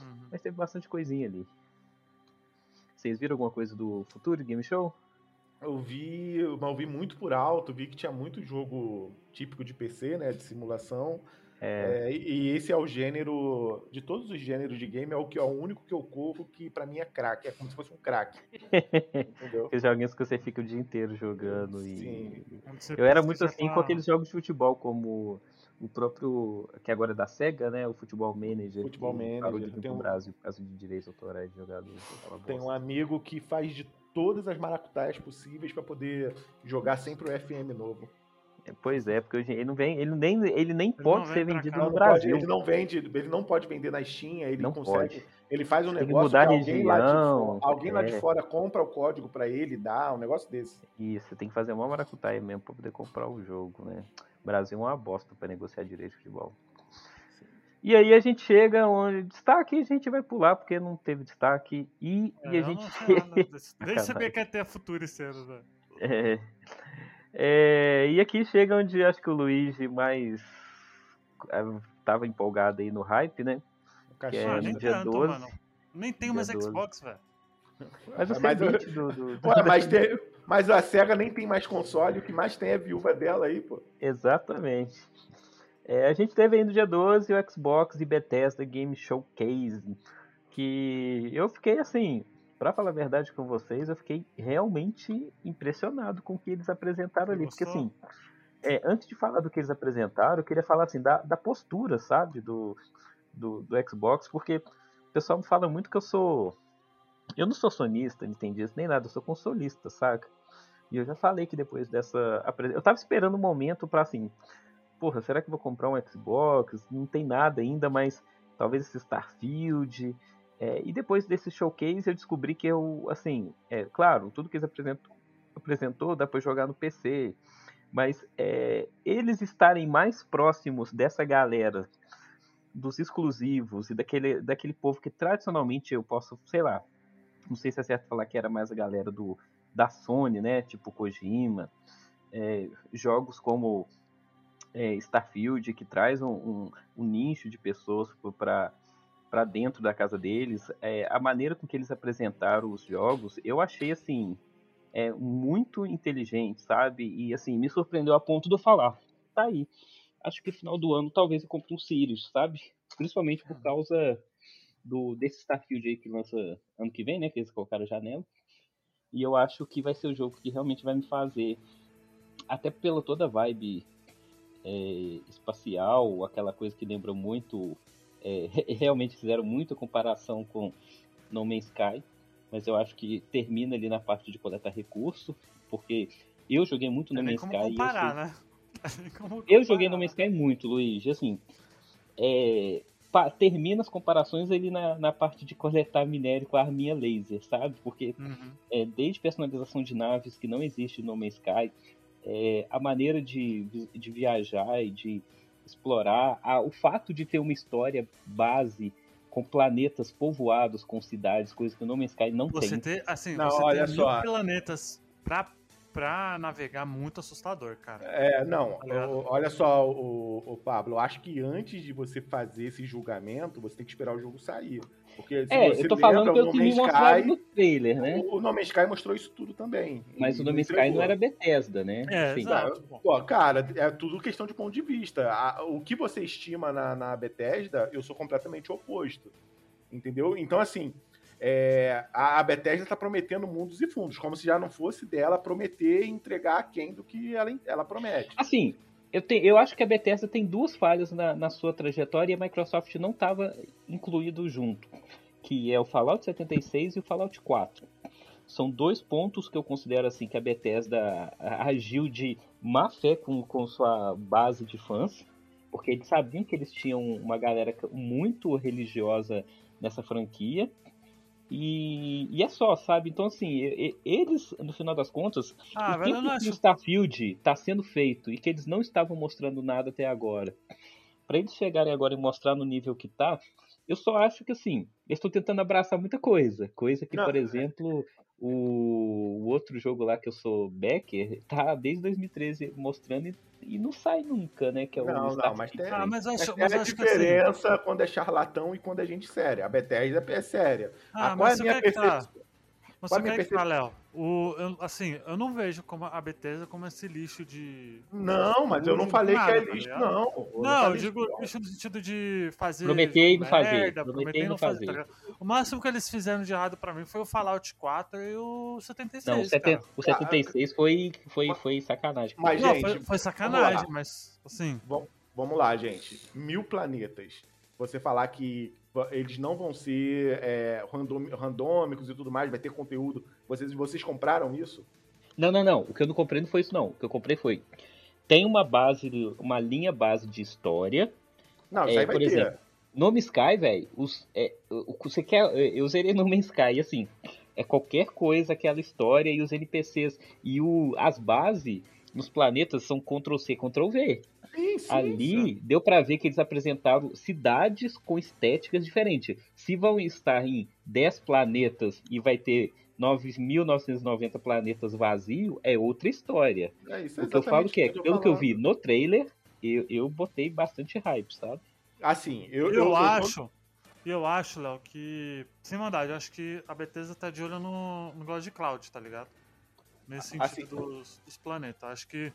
Uhum. Mas teve bastante coisinha ali. Vocês viram alguma coisa do Futuro Game Show? Eu vi, mas eu vi muito por alto, vi que tinha muito jogo típico de PC, né? De simulação. É, É, e esse é o gênero, de todos os gêneros de game, é o, que, é o único que eu corro que pra mim é crack. É como se fosse um crack. [LAUGHS] Entendeu? aqueles joguinhos que você fica o dia inteiro jogando. Sim. E... Onde você Eu era muito assim com aqueles jogos de futebol, como o próprio, que agora é da SEGA, né? O Futebol Manager. Futebol que Parou Manager, de vir tem pro um- Brasil por causa de direitos autorais de jogadores. Tem um amigo que faz de todas as maracutaias possíveis pra poder jogar sempre o FM novo. É, Pois é, porque hoje ele não vem, ele nem, ele nem não pode ser vendido cá. no pode- Brasil. ele não vende, ele não pode vender na Steam, ele Não consegue. pode. Ele faz um Tem que negócio mudar que a alguém, lá de, região, fo- alguém lá de é. fora compra o código pra ele e dá, um negócio desse. Isso, você tem que fazer uma maracutaia mesmo pra poder comprar o jogo, né? O Brasil é uma bosta pra negociar direito de futebol. E aí a gente chega onde destaque a gente vai pular porque não teve destaque e, É, e a gente [LAUGHS] Nem sabia que ia ter a Futura esse ano, velho. É, é, e aqui chega onde acho que o Luigi mais é, tava empolgado aí no hype, né? O Que Ah, é, cachorro. nem no dia tanto, 12. mano. Nem tenho mais 12. Xbox, velho. Mas Mas é eu- 20 do, do, do- Ué, mas, tem- mas a SEGA nem tem mais console, o que mais tem é a viúva dela aí, pô. Exatamente. É, a gente teve aí no dia 12 o Xbox e Bethesda Game Showcase, que eu fiquei assim, pra falar a verdade com vocês, eu fiquei realmente impressionado com o que eles apresentaram ali, porque assim, é, antes de falar do que eles apresentaram, eu queria falar assim da, da postura, sabe, do, do, do Xbox, porque o pessoal me fala muito que eu sou eu não sou sonista, nintendista, nem nada, eu sou consolista, saca? E eu já falei que depois dessa. Eu tava esperando um momento pra assim. Porra, será que vou comprar um Xbox? Não tem nada ainda, mas talvez esse Starfield. É, e depois desse showcase eu descobri que eu, assim, é claro, tudo que eles apresentou, apresentou dá pra jogar no PC. Mas é, eles estarem mais próximos dessa galera, dos exclusivos e daquele, daquele povo que tradicionalmente eu posso, sei lá, não sei se é certo falar que era mais a galera do, da Sony, né? Tipo Kojima, é, jogos como é, Starfield, que traz um, um- um nicho de pessoas para para dentro da casa deles. É, a maneira com que eles apresentaram os jogos, eu achei assim é, muito inteligente, sabe? E assim me surpreendeu a ponto de eu falar, tá aí. Acho que no final do ano talvez eu compre um Sirius, sabe? Principalmente por causa do desse Starfield aí que lança ano que vem, né? Que eles colocaram janela. E eu acho que vai ser o jogo que realmente vai me fazer, até pela toda a vibe é, espacial, aquela coisa que lembra muito. é, [LAUGHS] realmente fizeram muita comparação com No Man's Sky, mas eu acho que termina ali na parte de coletar recurso, porque eu joguei muito No Man's Sky. e eu comparar, sei- né? [LAUGHS] Eu joguei comparar, No né? Man's Sky muito, Luiz. Assim, é, termina as comparações ali na, na parte de coletar minério com a arminha laser, sabe? Porque Uhum. é, desde personalização de naves que não existe no Man's Sky, é, a maneira de, de viajar e de explorar, a- o fato de ter uma história base com planetas povoados, com cidades, coisas que o No Man's Sky não Você tem. ter, assim, Não, você olha ter só. mil planetas pra pra navegar muito assustador, cara. É, não, Tá o- olha só, o, o Pablo, eu acho que antes de você fazer esse julgamento, você tem que esperar o jogo sair. Porque se É, você eu tô lembra, falando o pelo que No me mostraram Sky, no trailer, né? o, o No Man's Sky mostrou isso tudo também. Mas o No Man's Sky não era Bethesda, né? É, Enfim. exato. pô. Pô, cara, é tudo questão de ponto de vista. A- o que você estima na, na Bethesda, eu sou completamente oposto. Entendeu? Então, assim, é, a, a Bethesda tá prometendo mundos e fundos, como se já não fosse dela prometer e entregar aquém do que ela, ela promete. Assim, eu, te- eu acho que a Bethesda tem duas falhas na, na sua trajetória e a Microsoft não estava incluído junto, que é o Fallout 76 e o Fallout 4. São dois pontos que eu considero assim que a Bethesda agiu de má fé com, com sua base de fãs, porque eles sabiam que eles tinham uma galera muito religiosa nessa franquia. E, e é só, sabe? Então, assim, eles, no final das contas, Ah, o tempo que o Starfield está sendo feito e que eles não estavam mostrando nada até agora, para eles chegarem agora e mostrar no nível que tá, eu só acho que assim, eles estão tentando abraçar muita coisa. Coisa que, Não, por é. exemplo, o, o outro jogo lá que eu sou backer, tá desde 2013 mostrando e, e não sai nunca, né? Que é o Não, não, mas tem- Ah, mas eu Mas acho, tem mas eu a acho que assim. diferença quando é charlatão e quando é gente séria. A Bethesda é séria. Ah, Ah, qual é mas a minha quer que tá. Mas Qual você quer que tá, Léo? O, eu, assim, eu não vejo como a Bethesda como esse lixo de. Não, mas eu não Não falei nada, que é tá lixo, ligado? não. Eu Não, eu falei digo não. lixo no sentido de fazer. Prometer e não fazer, merda, e não não fazer. fazer. tá ligado? o máximo que eles fizeram de errado pra mim foi o Fallout 4 e o 76. Não, o, seten- cara. o 76 foi, foi, foi sacanagem. Mas, Não, gente, foi, foi sacanagem, mas assim. Vamos lá, gente. Mil planetas. Você falar que eles não vão ser é, random- randômicos e tudo mais, vai ter conteúdo. Vocês, vocês compraram isso? Não, não, não. O que eu não comprei não foi isso, não. O que eu comprei foi. Tem uma base, uma linha base de história. Não, isso É, aí vai por ter. exemplo, No Man's Sky, velho, é, o que você quer. Eu zerei No Man's Sky, assim, é qualquer coisa, aquela história e os NPCs. E o, as bases nos planetas são Ctrl-C, Ctrl-V. Sim, sim, Ali deu pra ver que eles apresentaram cidades com estéticas diferentes. Se vão estar em 10 planetas e vai ter 9.990 planetas vazios, é outra história. É isso, O que eu falo que é, o tô pelo que eu vi no trailer, eu, eu botei bastante hype, sabe? Assim, eu, Eu, eu, eu- acho. Eu acho, Léo, que. Sem maldade, eu acho que a Bethesda tá de olho no, no God Cloud, tá ligado? Nesse Assim- sentido dos, dos planetas. Acho que.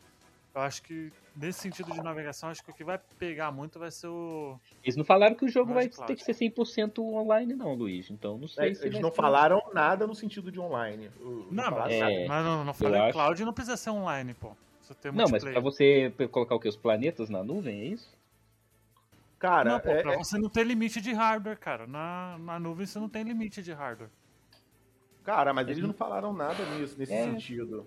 Eu acho que nesse sentido de navegação, acho que o que vai pegar muito vai ser o. Eles não falaram que o jogo vai claro. ter que ser 100% online, não, Luiz. Então não sei É, se. eles não ser- falaram nada no sentido de online. Não, falaram mas, nada. É, mas não, não falei acho. cloud não precisa ser online, pô. Não, mas pra você colocar o que? Os planetas na nuvem, é isso? Cara, Não, pô, é- pra é- você não ter limite de hardware, cara. Na, na nuvem você não tem limite de hardware. cara, mas eles não falaram nada nisso, nesse É. sentido.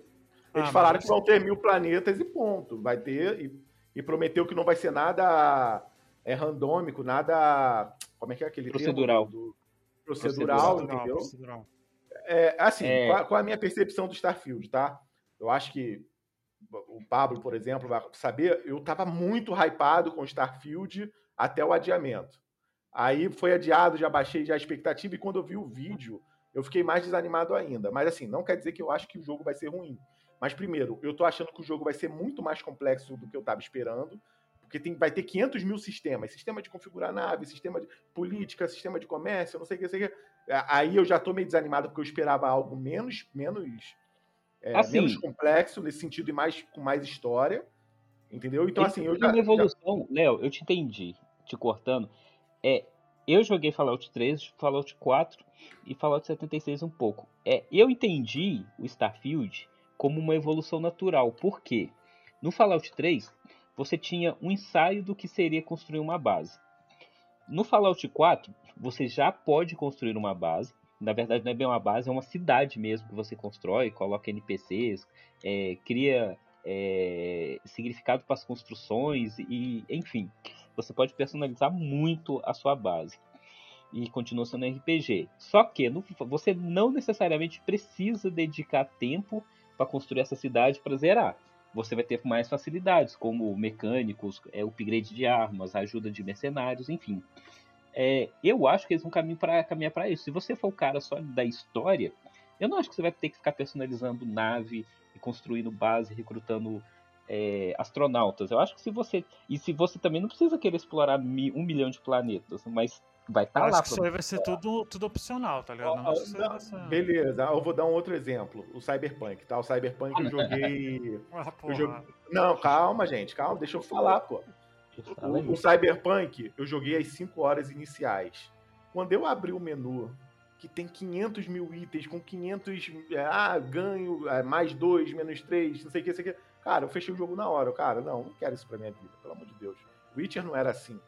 Ah, Eles mas falaram eu que vão ter mil planetas e ponto. Vai ter. E, e prometeu que não vai ser nada é, randômico, nada. Como é que é aquele? Procedural. Do- procedural, Procedural, entendeu? procedural. É, assim, É. Qual, qual é a minha percepção do Starfield, tá? Eu acho que o Pablo, por exemplo, vai saber, eu tava muito hypado com Starfield até o adiamento. Aí foi adiado, já baixei já a expectativa e quando eu vi o vídeo, eu fiquei mais desanimado ainda. Mas assim, não quer dizer que eu acho que o jogo vai ser ruim. Mas primeiro, eu tô achando que o jogo vai ser muito mais complexo do que eu tava esperando. Porque tem, vai ter 500 mil sistemas. Sistema de configurar nave, sistema de política, sistema de comércio, não sei o que, sei o que. Aí eu já tô meio desanimado porque eu esperava algo menos, menos, é, Assim. menos complexo nesse sentido e mais com mais história. Entendeu? Então, assim, eu tem já. uma já- evolução, Léo, eu te entendi, te cortando. É, eu joguei Fallout 3, Fallout 4 e Fallout 76 um pouco. É, eu entendi o Starfield como uma evolução natural. Por quê? No Fallout 3, você tinha um ensaio do que seria construir uma base. No Fallout 4, você já pode construir uma base. Na verdade, não é bem uma base, é uma cidade mesmo que você constrói, coloca NPCs, é, cria é, significado para as construções e, enfim, você pode personalizar muito a sua base e continua sendo RPG. Só que no- você não necessariamente precisa dedicar tempo para construir essa cidade para zerar. Você vai ter mais facilidades, como mecânicos, é, upgrade de armas, ajuda de mercenários, enfim. É, eu acho que eles vão caminhar para caminhar para isso. Se você for o cara só da história, eu não acho que você vai ter que ficar personalizando nave e construindo base, recrutando é, astronautas. Eu acho que se você. E se você também não precisa querer explorar mi- um milhão de planetas, mas vai estar Tá lá acho que isso aí vai ser tudo, tudo opcional, tá ligado? Não, não, vai ser- beleza, eu vou dar um outro exemplo. O Cyberpunk, tá? O Cyberpunk eu joguei. [LAUGHS] Ah, Eu joguei... Não, calma, gente, calma, deixa eu falar, pô. O, o Cyberpunk, eu joguei as 5 horas iniciais. Quando eu abri o menu, que tem 500 mil itens, com 500. é, Ah, ganho, é, mais 2, menos 3, não sei o que, não sei o que. Cara, eu fechei o jogo na hora. Cara, não, não quero isso pra minha vida, pelo amor de Deus. Witcher não era assim.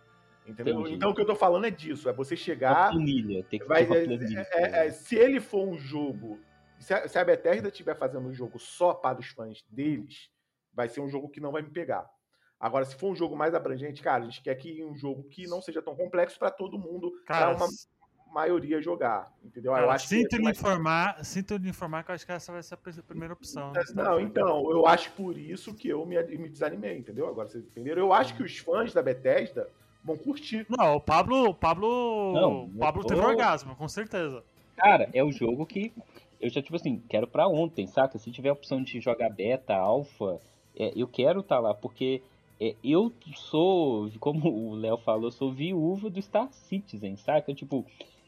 Entendeu? Entendi. Então o que eu tô falando é disso: é você chegar. planilha, tem que Vai, ter uma é, planilha. é, é, se ele for um jogo. Se a, se a Bethesda estiver fazendo um jogo só para os fãs deles, vai ser um jogo que não vai me pegar. Agora, se for um jogo mais abrangente, cara, a gente quer que um jogo que não seja tão complexo para todo mundo, para uma maioria jogar. Entendeu? cara, eu acho sinto vai- informar, sinto informar que eu acho que essa vai ser a pri- primeira opção. né? Não, então, eu acho por isso que eu me, me desanimei, entendeu? Agora vocês entenderam? Eu acho que os fãs da Bethesda vão curtir. Não, o Pablo, o Pablo, Não, o Pablo teve tô- orgasmo, com certeza. Cara, é o jogo que eu já, tipo assim, quero pra ontem, saca? Se tiver a opção de jogar beta, alfa, é, eu quero estar lá, porque é, eu sou, como [LAUGHS] o Léo falou, eu sou viúva do Star Citizen, saca? Tipo,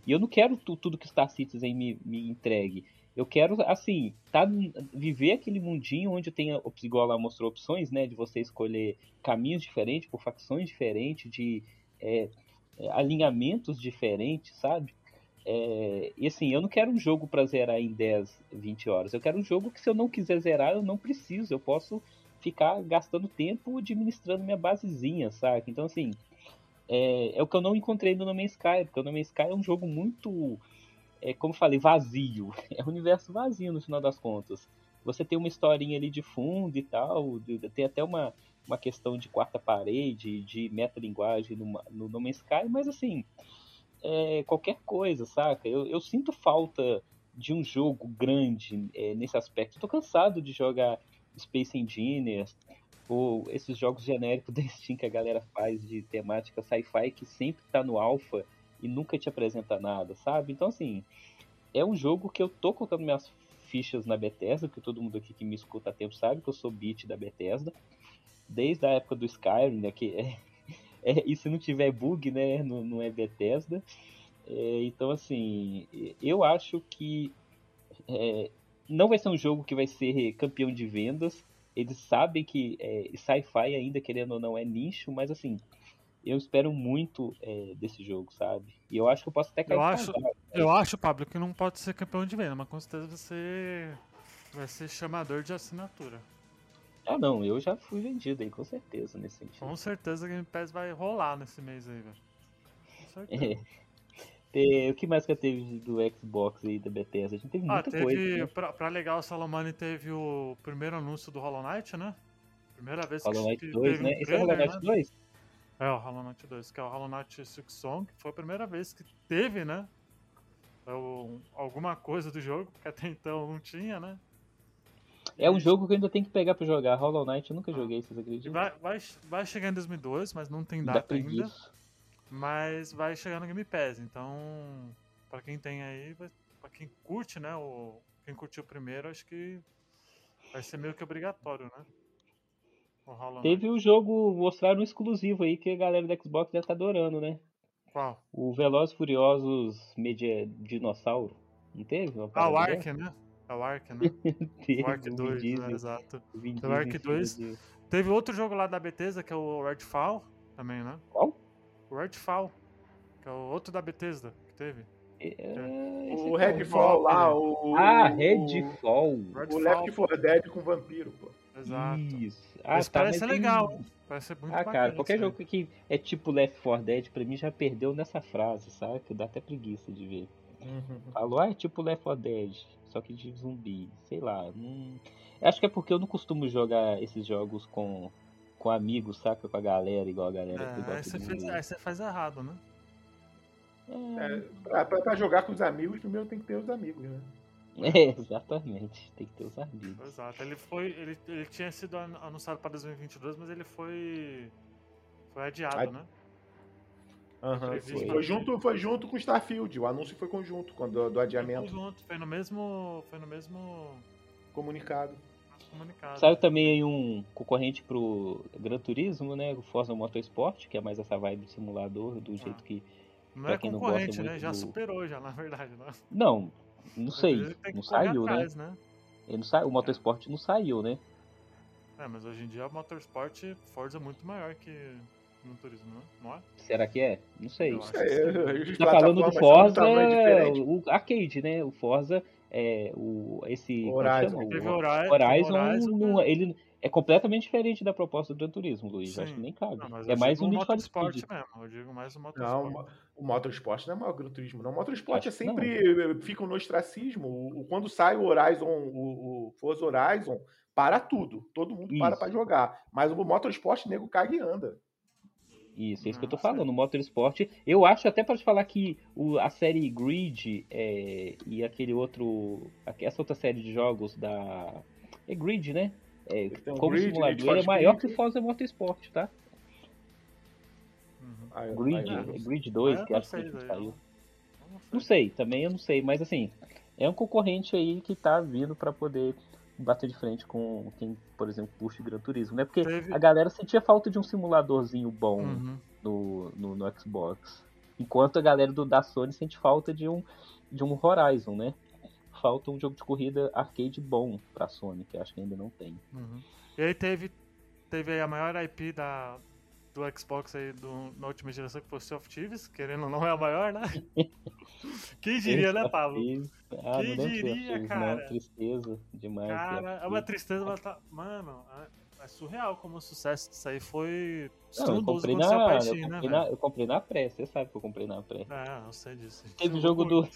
e eu não quero tu- tudo que Star Citizen me, me entregue. Eu quero, assim, tá, viver aquele mundinho onde tem, igual lá mostrou opções, né? De você escolher caminhos diferentes, por facções diferentes, de é, alinhamentos diferentes, sabe? É, e assim, eu não quero um jogo pra zerar em 10, 20 horas. Eu quero um jogo que se eu não quiser zerar, eu não preciso. Eu posso ficar gastando tempo administrando minha basezinha, saca? Então assim, é, é o que eu não encontrei no No Man's Sky, porque o No Man's Sky é um jogo muito, é, como falei, vazio. [LAUGHS] É um universo vazio no final das contas. Você tem uma historinha ali de fundo e tal, tem até uma, uma questão de quarta parede, de metalinguagem no, no No Man's Sky, mas assim, é, qualquer coisa, saca? Eu, eu sinto falta de um jogo grande é, nesse aspecto. Tô cansado de jogar Space Engineers ou esses jogos genéricos [LAUGHS] da Steam que a galera faz de temática sci-fi que sempre tá no alpha e nunca te apresenta nada, sabe? Então, assim, é um jogo que eu tô colocando minhas fichas na Bethesda, porque todo mundo aqui que me escuta há tempo sabe que eu sou beat da Bethesda, desde a época do Skyrim, né, que é, [LAUGHS] é, e se não tiver bug, né, não, não é Bethesda. É, então, assim, eu acho que é, não vai ser um jogo que vai ser campeão de vendas. Eles sabem que é, sci-fi ainda, querendo ou não, é nicho, mas assim, eu espero muito é, desse jogo, sabe? E eu acho que eu posso até cair Eu acho, cavalo. eu acho, Pablo, que não pode ser campeão de venda, mas com certeza ser, vai ser chamador de assinatura. Ah, não, eu já fui vendido aí, com certeza, nesse sentido. Com certeza a Game Pass vai rolar nesse mês aí, velho. Com [LAUGHS] certeza. É, o que mais que teve do Xbox aí da Bethesda? A gente teve Ah, muita teve, coisa. Né? pra, pra legal, o Salomone teve o primeiro anúncio do Hollow Knight, né? Primeira vez Hollow que Knight que 2, teve né? um Esse é o Hollow trailer, Knight né? 2? É, o Hollow Knight 2, que é o Hollow Knight Silk Song. Foi a primeira vez que teve, né? o- alguma coisa do jogo, porque até então não tinha, né? É um jogo que eu ainda tenho que pegar pra jogar. Hollow Knight eu nunca Ah. joguei, vocês acreditam? vai, vai, vai chegar em 2002, mas não tem data ainda. Mas vai chegar no Game Pass, então pra quem tem aí, vai- pra quem curte, né? O, quem curtiu primeiro, acho que vai ser meio que obrigatório, né? O. Teve o jogo, mostraram um exclusivo aí que a galera do Xbox deve estar adorando, né? Qual? O Velozes e Furiosos Media Dinossauro. Não teve? Ah, o Ark, né? É o Ark, né? [LAUGHS] Teve, O Ark o Vin 2, né? Exato. o Vin Teve o Ark Diesel em cima 2. de- Teve outro jogo lá da Bethesda, que é o Redfall, também, né? Qual? O Redfall, que é o outro da Bethesda que teve. É, esse O é Redfall lá, o. Ah, o- Redfall. O Left 4 Dead com vampiro, pô. Exato. Isso. Ah, tá, parece mas ser tem- legal, hein? Parece ser muito Ah, bacana cara, qualquer jogo que é tipo Left 4 Dead, pra mim já perdeu nessa frase, sabe? Que dá até preguiça de ver. Falou, ah, é tipo Left 4 Dead, só que de zumbi. Sei lá. Não... Acho que é porque eu não costumo jogar esses jogos com, com amigos, saca? Com a galera, igual a galera que É, aí você fez, aí você faz errado, né? É, pra, pra- pra jogar com os amigos, primeiro tem que ter os amigos, né? [LAUGHS] É, exatamente. Tem que ter os amigos. Exato. Ele foi. Ele, ele tinha sido an- anunciado para 2022, mas ele foi. Foi adiado, Adi- né? Previsto foi, foi junto, foi junto com o Starfield. O anúncio foi conjunto quando, do Foi adiamento junto, foi no mesmo. Foi no mesmo. comunicado. comunicado. Saiu também aí um concorrente pro Gran Turismo, né? O Forza Motorsport, que é mais essa vibe de simulador, do jeito que. Não é não concorrente, gosta né? Já do- superou, já, na verdade, né? Não, não sei. Não saiu, né? atrás, né? Ele não sa... O Motorsport não saiu, né? É, mas hoje em dia o Motorsport Forza é muito maior que no turismo, né? não é? Será que é? Não sei. Eu. É, as Tá falando do de Forza, tamanho diferente. o arcade, né? O Forza, é, o, esse... Horizon. chama? Teve O Horizon, Horizon, Horizon, não- né? ele é completamente diferente da proposta do Gran Turismo, Luiz. Eu Acho Sim. que nem cabe. Não, é mais um Motorsport mesmo. Eu digo mais o Não, Motorsport. o Motorsport não é maior Gran Turismo, não. O Motorsport é sempre. Ficam no ostracismo. O, o- quando sai o Horizon, o, o Forza Horizon, para tudo. Todo mundo para Isso. pra jogar. Mas o Motorsport, nego, caga e anda. Isso, é isso que eu tô Não, falando, o Motorsport. Eu acho até pra te falar que o, a série Grid é, e aquele outro. Essa outra série de jogos da. É Grid, né? É, tem o como Grid, Need simulador, é maior que Forza Motorsport, tá? Uhum. Aí, Grid, é Grid 2, É, que eu acho que saiu. não sei. também eu não sei, mas assim, é um concorrente aí que tá vindo pra poder bater de frente com quem, por exemplo, puxa o Gran Turismo, né? Porque Teve- a galera sentia falta de um simuladorzinho bom Uhum. no, no, no Xbox. Enquanto a galera do, da Sony sente falta de um, de um Horizon, né? Falta um jogo de corrida arcade bom pra Sony, que acho que ainda não tem. Uhum. E aí teve, teve aí a maior IP da, do Xbox aí do, na última geração, que foi o Sea of Thieves, querendo ou não é a maior, né? [LAUGHS] Quem diria, né, Pablo? Ah, Quem diria, eu fiz, cara? Não, tristeza demais. Cara, é uma tristeza, mas tá. Mano, é, é surreal como o sucesso disso aí foi Não, eu estrondoso comprei na, eu né, comprei velho? na, eu comprei na pré, você sabe que eu comprei na pré. É, eu sei disso. Teve Isso jogo eu do.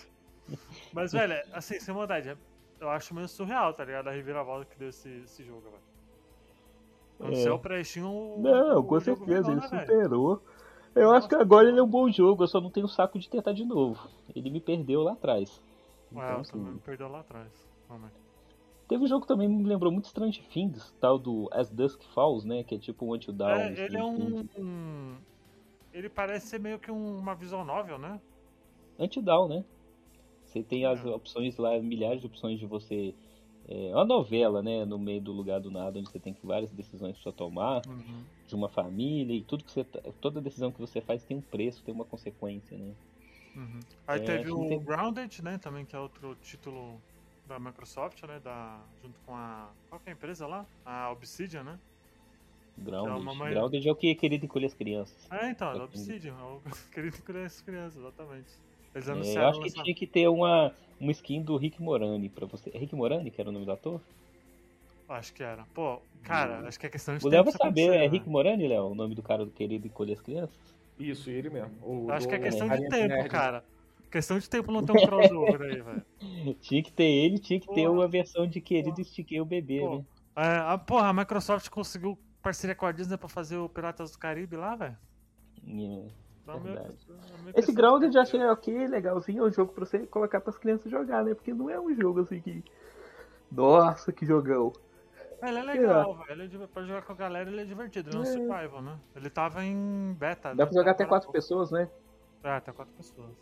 Mas, velho, é- assim, sem maldade, é- eu acho meio surreal, tá ligado? A reviravolta que deu esse, esse jogo, velho. Quando É. pra Steam, o. Não, o com certeza, ele né, superou. Eu acho que agora ele é um bom jogo, eu só não tenho saco de tentar de novo. Ele me perdeu lá atrás. Ué, Então, também assim, me perdeu lá atrás. Realmente. teve um jogo que também me lembrou muito Strange Things, tal do As Dusk Falls, né? Que é tipo um Until Dawn. É, ele é um, um- Ele parece ser meio que um- uma visual novel, né? Until Dawn, né? Você tem as É. opções lá, milhares de opções de você. É uma novela, né? No meio do lugar do nada, onde você tem que várias decisões pra tomar, Uhum. de uma família, e tudo que você. tá- Toda decisão que você faz tem um preço, tem uma consequência, né? Uhum. Aí É, teve o tem- Grounded, né? Também, que é outro título da Microsoft, né? Da, junto com a. Qual que é a empresa lá? A Obsidian, né? Grounded. mãe- Grounded é o que querido encolher as crianças. É, então, da Entendi. Obsidian. É o [LAUGHS] querido com as crianças, exatamente. Eles É, eu acho que tinha que ter uma, uma skin do Rick Morani pra você. É Rick Morani, que era o nome do ator? Acho que era. Pô, cara, acho que é questão de O tempo Léo vai saber, é né? Rick Morani, Léo? O nome do cara do querido encolher as crianças? Isso, ele mesmo. O, acho que é do questão de Carinha tempo, Nerd. cara. Questão de tempo não ter um crossover aí, velho. [LAUGHS] Tinha que ter ele, tinha que ter uma versão de querido Porra. estiquei o bebê, Pô, né? É, a, porra, a Microsoft conseguiu parceria com a Disney pra fazer o Piratas do Caribe lá, velho. É. Verdade. Esse Grounded eu achei ok, legalzinho, é um jogo pra você colocar pras crianças jogar, né? Porque não é um jogo assim que. Nossa, que jogão. Ele é legal, velho. Ele é pra jogar com a galera ele é divertido. Ele é um É. survival, né? Ele tava em beta. Dá né? pra jogar até quatro pessoas, né? É, até quatro pessoas.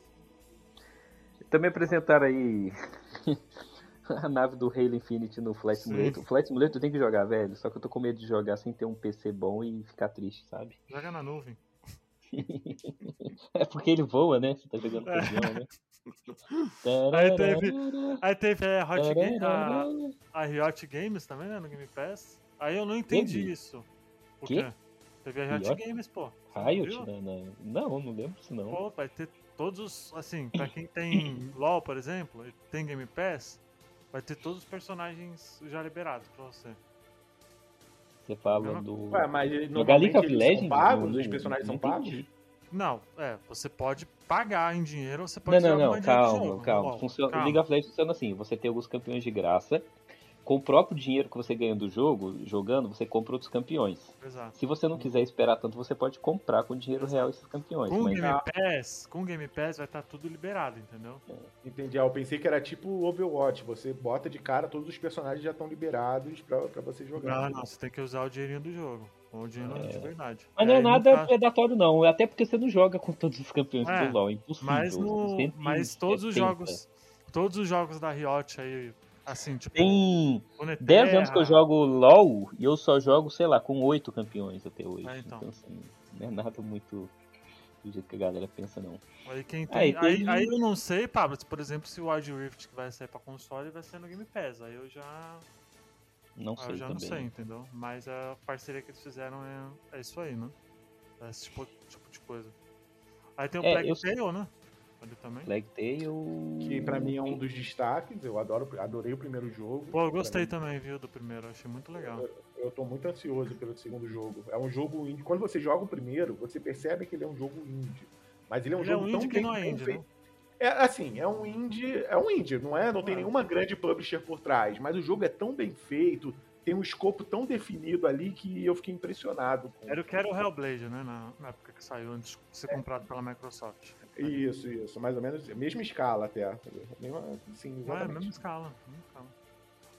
Também apresentaram aí [LAUGHS] a nave do Halo Infinite no Flight Sim. Simulator. O Flight Simulator tem que jogar, velho. Só que eu tô com medo de jogar sem ter um PC bom e ficar triste, sabe? Joga na nuvem. [LAUGHS] É porque ele voa, né? Você tá jogando com o avião, né? [LAUGHS] Aí teve- Aí teve é, a, Hot Ga- a, a Riot Games também, né? No Game Pass. Aí eu não entendi Teve? isso. O Quê? quê? Teve a Riot Riot? Games, pô. Riot? Não, não, não, não lembro disso não. Pô, vai ter todos, os- assim, pra quem tem [LAUGHS] LoL, por exemplo, e tem Game Pass, vai ter todos os personagens já liberados pra você. Você fala não- do. Ué, mas of eles Legends? são pagos, Não- os personagens não são pagos? Não, é, você pode pagar em dinheiro ou você Não, pode não, não, de calma, calma. Funciona, Calma. League of Legends funciona assim: você tem alguns campeões de graça. Com o próprio dinheiro que você ganha do jogo, jogando, você compra outros campeões. Exato. Se você não quiser esperar tanto, você pode comprar com dinheiro real esses campeões. Com o Mas Game Ah. Pass, com Game Pass vai estar tudo liberado, entendeu? Entendi. Ah, eu pensei que era tipo o Overwatch. Você bota de cara, todos os personagens já estão liberados pra, pra você jogar. Não, não, você tem que usar o dinheirinho do jogo. Ou o dinheiro de verdade. Mas não é no nada caso- predatório, não. Até porque você não joga com todos os campeões É, do LoL. É impossível. Mas, no, mas todos os 70. jogos. Todos os jogos da Riot aí, Assim, tipo, Tem Runeterra. 10 anos que eu jogo LOL e eu só jogo, sei lá, com 8 campeões até hoje. Ah, então. então. assim, não é nada muito do jeito que a galera pensa, não. Aí quem Aí tem. Aí, tem- aí eu não sei, Pablo, por exemplo, se o Wild Rift que vai sair pra console vai ser no Game Pass. Aí eu já. Não aí sei eu já também. não sei, entendeu? Mas a parceria que eles fizeram é, é isso aí, né? É esse tipo, tipo de coisa. Aí tem o É, Plague eu- Tale, né? Ali também. Plague Tale. Que pra mim é um dos destaques. Eu adoro, adorei o primeiro jogo. Pô, eu gostei mim, também, viu, do primeiro. Achei muito legal. Eu tô muito ansioso pelo segundo jogo. É um jogo indie. Quando você joga o primeiro, você percebe que ele é um jogo indie. Mas ele é um Ele é jogo um tão indie que bem, não é indie, feito. né? É assim, é um indie, é um indie, não é? Não tem Ah. nenhuma grande publisher por trás, mas o jogo é tão bem feito, tem um escopo tão definido ali que eu fiquei impressionado com. Era o que era o Hellblade, né? Na, na época que saiu, antes de ser comprado pela Microsoft. Isso, isso, mais ou menos, mesma escala até. Mesma, sim, Ah, é mesma escala, mesma escala.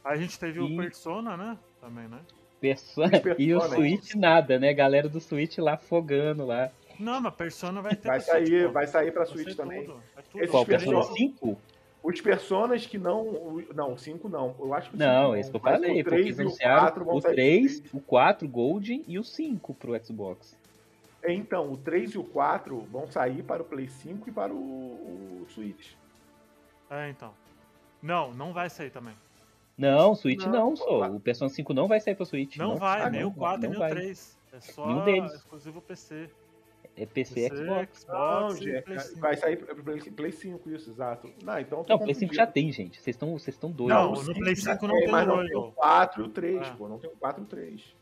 Aí a gente teve o E- Persona, né? Também, né? Persona... Persona, E o né? Switch nada, né? Galera do Switch lá afogando lá. Não, mas Persona vai ter Vai Switch, sair, pô. vai sair pra Vai Switch também. tudo, é tudo. Qual, Persona- Persona 5? Os personas que não. o- Não, 5 não. Eu acho que o Não, esse que eu falei, o porque três eles e o anunciaram 4 vão o sair 3, pro o 4 Golden e o 5 pro Xbox. É, Então, o 3 e o 4 vão sair para o Play 5 e para o, o Switch. É, então. Não, não vai sair também. Não, Switch Não, não, lá- O Persona 5 não vai sair pra Switch. Não, vai, Ah, nem não, o 4 não nem o 3. É só Nenhum deles. exclusivo PC. É PC e Xbox. Não, Xbox e gente, Play 5. vai sair para o Play, Play 5, isso, exato. Não, então Não, Play 5 confundindo. já tem, gente. Vocês estão vocês estão doidos. Não, o no Play já 5 não tem mas o não tem o Royal. 4 e o 3, Ah. pô. Não tem o 4 e o 3.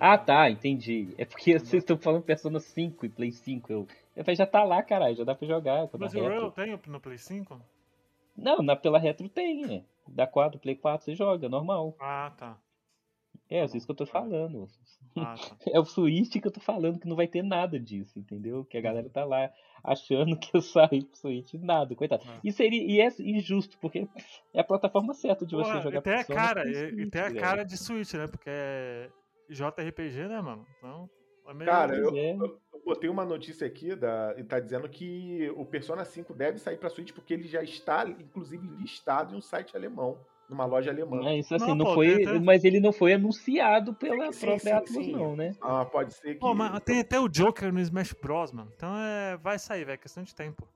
Ah, tá, entendi. É porque vocês estão falando Persona 5 e Play 5. Eu, eu falei, já tá lá, caralho, já dá pra jogar. Mas o Royal tem no Play 5? Não, na, pela retro tem, né? Da 4, Play 4 você joga, normal. Ah, tá. É, é isso que eu tô falando. Ah, tá. [LAUGHS] É o Switch que eu tô falando que não vai ter nada disso, entendeu? Que a galera tá lá achando que eu saí pro Switch. Nada, coitado. É. E, seria, e é injusto, porque é a plataforma certa de você Porra, jogar e tem a cara, com e, Switch, tem a cara de Switch, né? Porque é JRPG, né, mano? Então, é. Cara, eu, é. eu- eu botei uma notícia aqui da, e tá dizendo que o Persona 5 deve sair pra Switch porque ele já está, inclusive, listado em um site alemão, numa loja alemã. Mas isso assim, Não, não, pô, foi. até- mas ele não foi anunciado pela Sim, própria sim, Atlas, sim. não, né? Ah, pode ser que. Pô, mas tem até o Joker no Smash Bros, mano. Então é... vai sair, velho. É questão de tempo.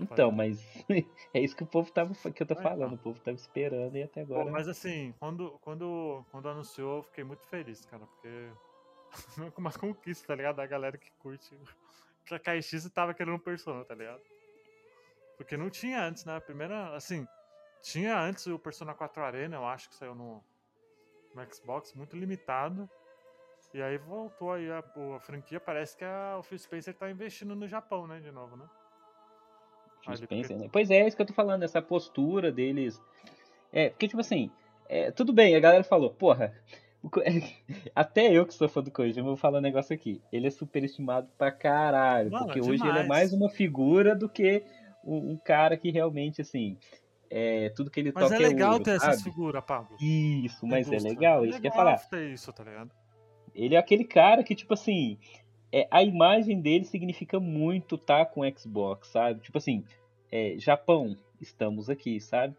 Então, mas [LAUGHS] é isso que o povo tava. que eu tô Ah, falando. então. O povo tava esperando e até Pô, agora. mas assim, quando, quando, quando anunciou, eu fiquei muito feliz, cara, porque [LAUGHS] uma conquista, tá ligado? Da galera que curte. Que a KX tava querendo Persona, tá ligado? Porque não tinha antes, né? A primeira, assim, tinha antes o Persona 4 Arena, eu acho que saiu no, no Xbox, muito limitado. E aí voltou aí a, a franquia, parece que a, o Phil Spencer tá investindo no Japão, né, de novo, né? Phil Spencer, né? Pois é, é isso que eu tô falando, essa postura deles. É, porque, tipo assim, é, tudo bem, a galera falou, porra, [LAUGHS] [LAUGHS] até eu que sou fã do Kojima, vou falar um negócio aqui. Ele é superestimado pra caralho, Não, porque é hoje ele é demais. mais uma figura do que um, um cara que realmente, assim, é, tudo que ele Mas toca é legal ouro, ter essas sabe? figuras, Pablo. Isso, mas é indústria. legal, isso que eu falar. isso, tá? Ele é aquele cara que, tipo assim, é, a imagem dele significa muito tá com o Xbox, sabe? Tipo assim, é, Japão, estamos aqui, sabe?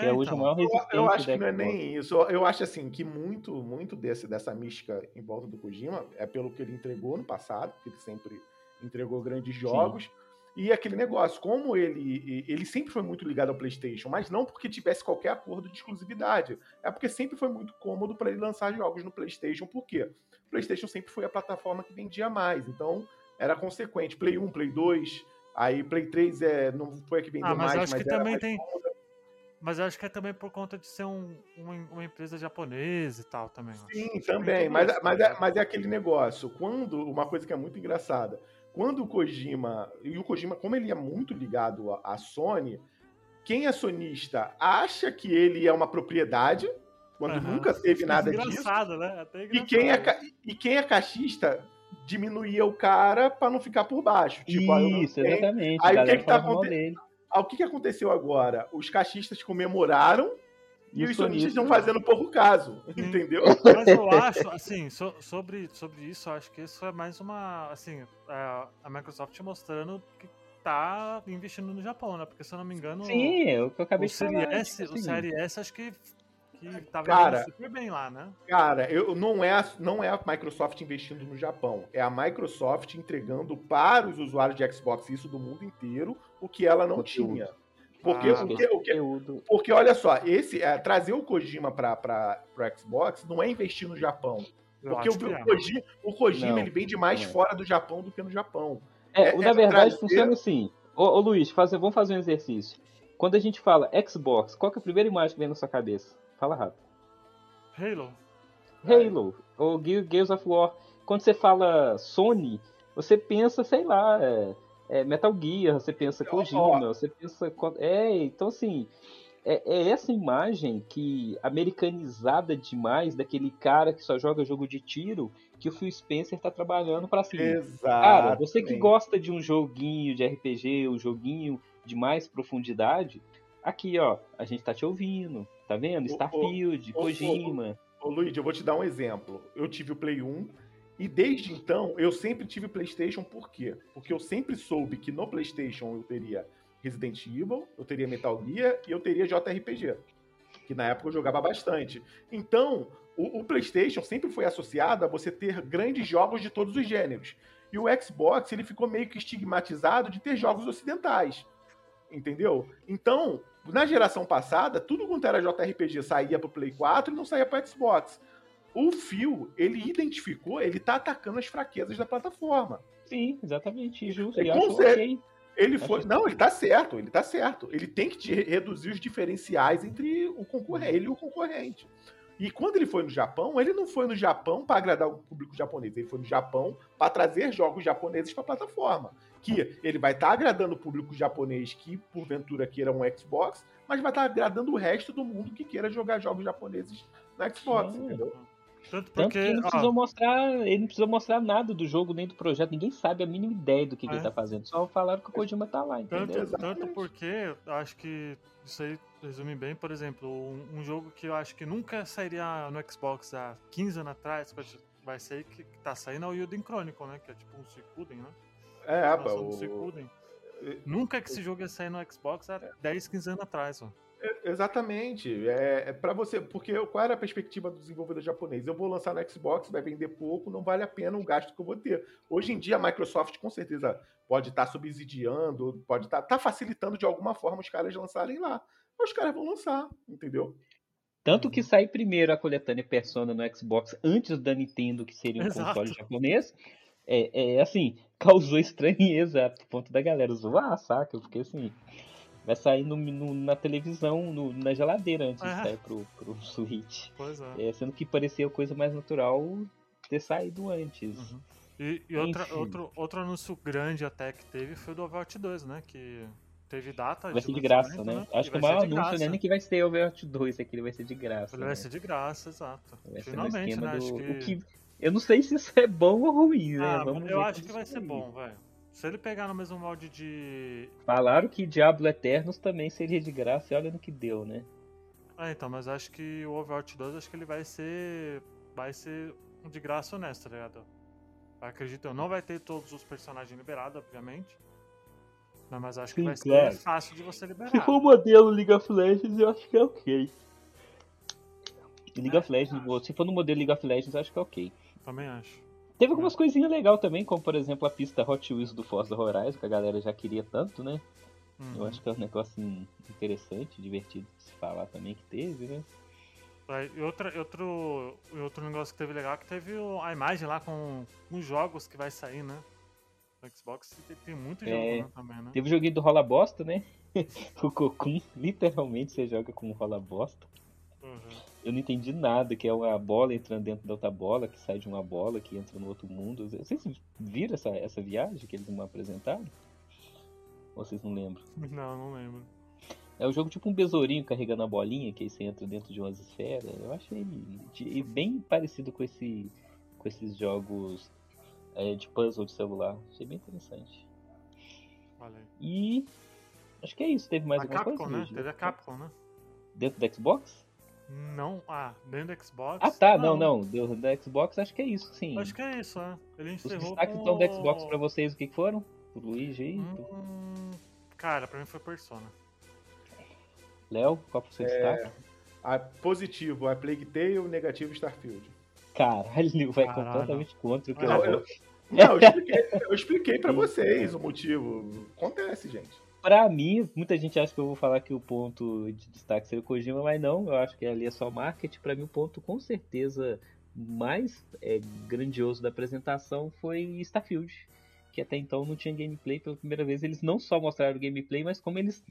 Que é hoje o maior Eu, resistente eu acho da que não é nem isso. Eu- Eu acho assim que muito, muito desse, dessa mística em volta do Kojima é pelo que ele entregou no passado, que ele sempre entregou grandes jogos. E aquele negócio, como ele, ele sempre foi muito ligado ao PlayStation, mas não porque tivesse qualquer acordo de exclusividade. É porque sempre foi muito cômodo para ele lançar jogos no PlayStation. Por quê? O PlayStation sempre foi a plataforma que vendia mais. Então era consequente. Play 1, Play 2, aí Play 3 é, não foi a que vendeu Ah, mas mais, eu acho mas que também mais tem-. Mas eu acho que é também por conta de ser um, uma, uma empresa japonesa e tal também. Sim, também, mas, isso, mas, tá é, mas é aquele negócio. Quando. Uma coisa que é muito engraçada. Quando o Kojima. E o Kojima, como ele é muito ligado à, Sony, quem é sonista acha que ele é uma propriedade, quando Aham. nunca teve nada disso. engraçado, né? Até E quem, é, e quem é cachista diminuía o cara pra não ficar por baixo. Tipo, Isso, tenho- exatamente. Aí o a galera que que tá falava mal aconte- dele. Ah, o que, que aconteceu agora? Os cachistas comemoraram e, E os sonistas estão fazendo pouco caso. Sim. Entendeu? Mas eu [LAUGHS] acho, assim, so- sobre, sobre isso, eu acho que isso é mais uma. Assim, a, a Microsoft mostrando que, tá investindo no Japão, né? Porque se eu não me engano, Sim, é o que eu acabei o de falar. O assim, Série S acho que, que tava Cara, indo super bem lá, né? Cara, eu, não, é a, não é a Microsoft investindo no Japão. É a Microsoft entregando para os usuários de Xbox, isso do mundo inteiro, o que ela não Conteúdo. tinha. Porque, Ah, o que- o que- conteúdo. porque olha só, esse é, trazer o Kojima para o Xbox não é investir no Japão. Porque o, que o é. Kojima, o Kojima, Não, ele vende mais não é. fora do Japão do que no Japão. É, É- na é verdade trazer- funciona assim. Ô, ô Luiz, fazer, vamos fazer um exercício. Quando a gente fala Xbox, qual que é a primeira imagem que vem na sua cabeça? Fala rápido. Halo. Halo, ou Ge- Gears of War. Quando você fala Sony, você pensa, sei lá, é, é Metal Gear, você pensa Kojima, você pensa. É, então assim. É, é essa imagem que americanizada demais daquele cara que só joga jogo de tiro que o Phil Spencer tá trabalhando pra assim. Exato. Cara, você que gosta de um joguinho de RPG, um joguinho de mais profundidade, aqui ó, a gente tá te ouvindo, tá vendo? Starfield, ô, ô, Kojima. Ô, Luigi, eu vou te dar um exemplo. Eu tive o Play 1 e desde então eu sempre tive PlayStation, por quê? Porque eu sempre soube que no PlayStation eu teria Resident Evil, eu teria Metal Gear e eu teria JRPG, que na época eu jogava bastante. Então, o, o PlayStation sempre foi associado a você ter grandes jogos de todos os gêneros. E o Xbox, ele ficou meio que estigmatizado de ter jogos ocidentais. Entendeu? Então, na geração passada, tudo quanto era JRPG saía pro Play 4 e não saía pro Xbox. O Phil, ele identificou, ele tá atacando as fraquezas da plataforma. Sim, exatamente, justo. É, E com acho cer- ok. Ele foi. Não, ele tá certo, ele tá certo. Ele tem que te- reduzir os diferenciais entre o concorrente, ele e o concorrente. E quando ele foi no Japão, ele não foi no Japão para agradar o público japonês, ele foi no Japão para trazer jogos japoneses para a plataforma. Que ele vai estar agradando o público japonês que, porventura, queira um Xbox, mas vai estar agradando o resto do mundo que queira jogar jogos japoneses no Xbox, Sim. entendeu? Tanto Tanto porque, que ele não ó, precisou mostrar, ele não precisou mostrar nada do jogo nem do projeto, ninguém sabe a mínima ideia do que, que É. ele tá fazendo. Só falaram que o Kojima tá lá, Tanto, entendeu? Exatamente. tanto porque eu acho que isso aí resume bem, por exemplo, um, um jogo que eu acho que nunca sairia no Xbox há 15 anos atrás, vai ser que, que tá saindo é o Yuden Chronicle, né? Que é tipo um Suicuden, né? É, A pá, versão do o- Suicuden. Nunca que esse jogo ia sair no Xbox há 10, 15 anos atrás, ó. Exatamente. É, é para você, porque qual era a perspectiva do desenvolvedor japonês? Eu vou lançar no Xbox, vai vender pouco, não vale a pena o gasto que eu vou ter. Hoje em dia a Microsoft com certeza pode estar subsidiando, pode estar tá facilitando de alguma forma os caras lançarem lá. Mas os caras vão lançar, entendeu? Tanto que sair primeiro a coletânea Persona no Xbox antes da Nintendo, que seria um Exato. console japonês, é, é assim, [LAUGHS] causou estranheza a ponto da galera zoar, saca? Porque assim, vai sair no, no- na televisão, no- na geladeira antes de É. sair pro, pro [LAUGHS] Switch. Pois é. É, sendo que parecia a coisa mais natural ter saído antes. Uhum. E, e outra, outro, outro anúncio grande até que teve foi o do Overwatch 2, né? Que teve data Vai ser de graça, lançamento, né? Acho que o maior de anúncio não é nem que vai ser Overwatch 2, aqui ele vai ser de graça. Ele né? vai ser de graça, exato. Vai Finalmente, né? do. Acho o que... que- Eu não sei se isso é bom ou ruim, né? Ah, Vamos eu acho que vai ser sair. bom, velho. Se ele pegar no mesmo molde de. Falaram que Diablo Eternos também seria de graça e olha no que deu, né? Ah, então, mas acho que o Overwatch 2 acho que ele vai ser. Vai ser de graça honesto, tá ligado? Acredito eu. Não vai ter todos os personagens liberados, obviamente. Não, mas acho que Sim, vai ser claro. fácil de você liberar. Se for o modelo League of Legends, eu acho que é ok. Of Legends, se for no modelo League of Legends, eu acho que é ok. Também acho. Teve algumas coisinhas legais também, como por exemplo a pista Hot Wheels do Forza Horizon, que a galera já queria tanto, né? Uhum. Eu acho que é um negócio interessante, divertido de se falar também que teve, né? Aí, E outra, e outro, e outro negócio que teve legal é que teve o- a imagem lá com os jogos que vai sair, né? No Xbox tem, tem muito jogo É. né, também, né? Teve o joguinho do Rola Bosta, né? [LAUGHS] o Cocoon, literalmente você joga com Rola Bosta. Uhum. Eu não entendi nada, que é uma bola entrando dentro da outra bola, que sai de uma bola, que entra no outro mundo. Vocês viram essa, essa viagem que eles me apresentaram? Ou vocês não lembram? Não, não lembro. É o jogo tipo um besourinho carregando a bolinha, que aí você entra dentro de umas esferas. Eu achei de- bem parecido com, esse, com esses jogos é, de puzzle de celular. Achei bem interessante. Aí. E acho que é isso. Teve mais a alguma Capcom, coisa? né? Teve a Capcom, né? Dentro do Xbox? Não, ah, dentro do Xbox. Ah tá, não, não. Dentro do Xbox acho que é isso, sim. Acho que é isso, né? Ele Os encerrou destaques com então do o- Xbox pra vocês, o que que foram? Luigi aí? Hum, cara, pra mim foi Persona. Léo, qual que você É. destaca? A, positivo, a Plague Tale, negativo, Starfield. Caralho, vai Caralho. completamente contra o que Não, eu eu- Não, eu [LAUGHS] expliquei, eu expliquei pra vocês o motivo. Acontece, gente. Pra mim, muita gente acha que eu vou falar que o ponto de destaque seria o Kojima, mas não, eu acho que ali é só marketing. Pra mim, o ponto com certeza mais é, grandioso da apresentação foi Starfield, que até então não tinha gameplay pela primeira vez. Eles não só mostraram gameplay, mas como eles.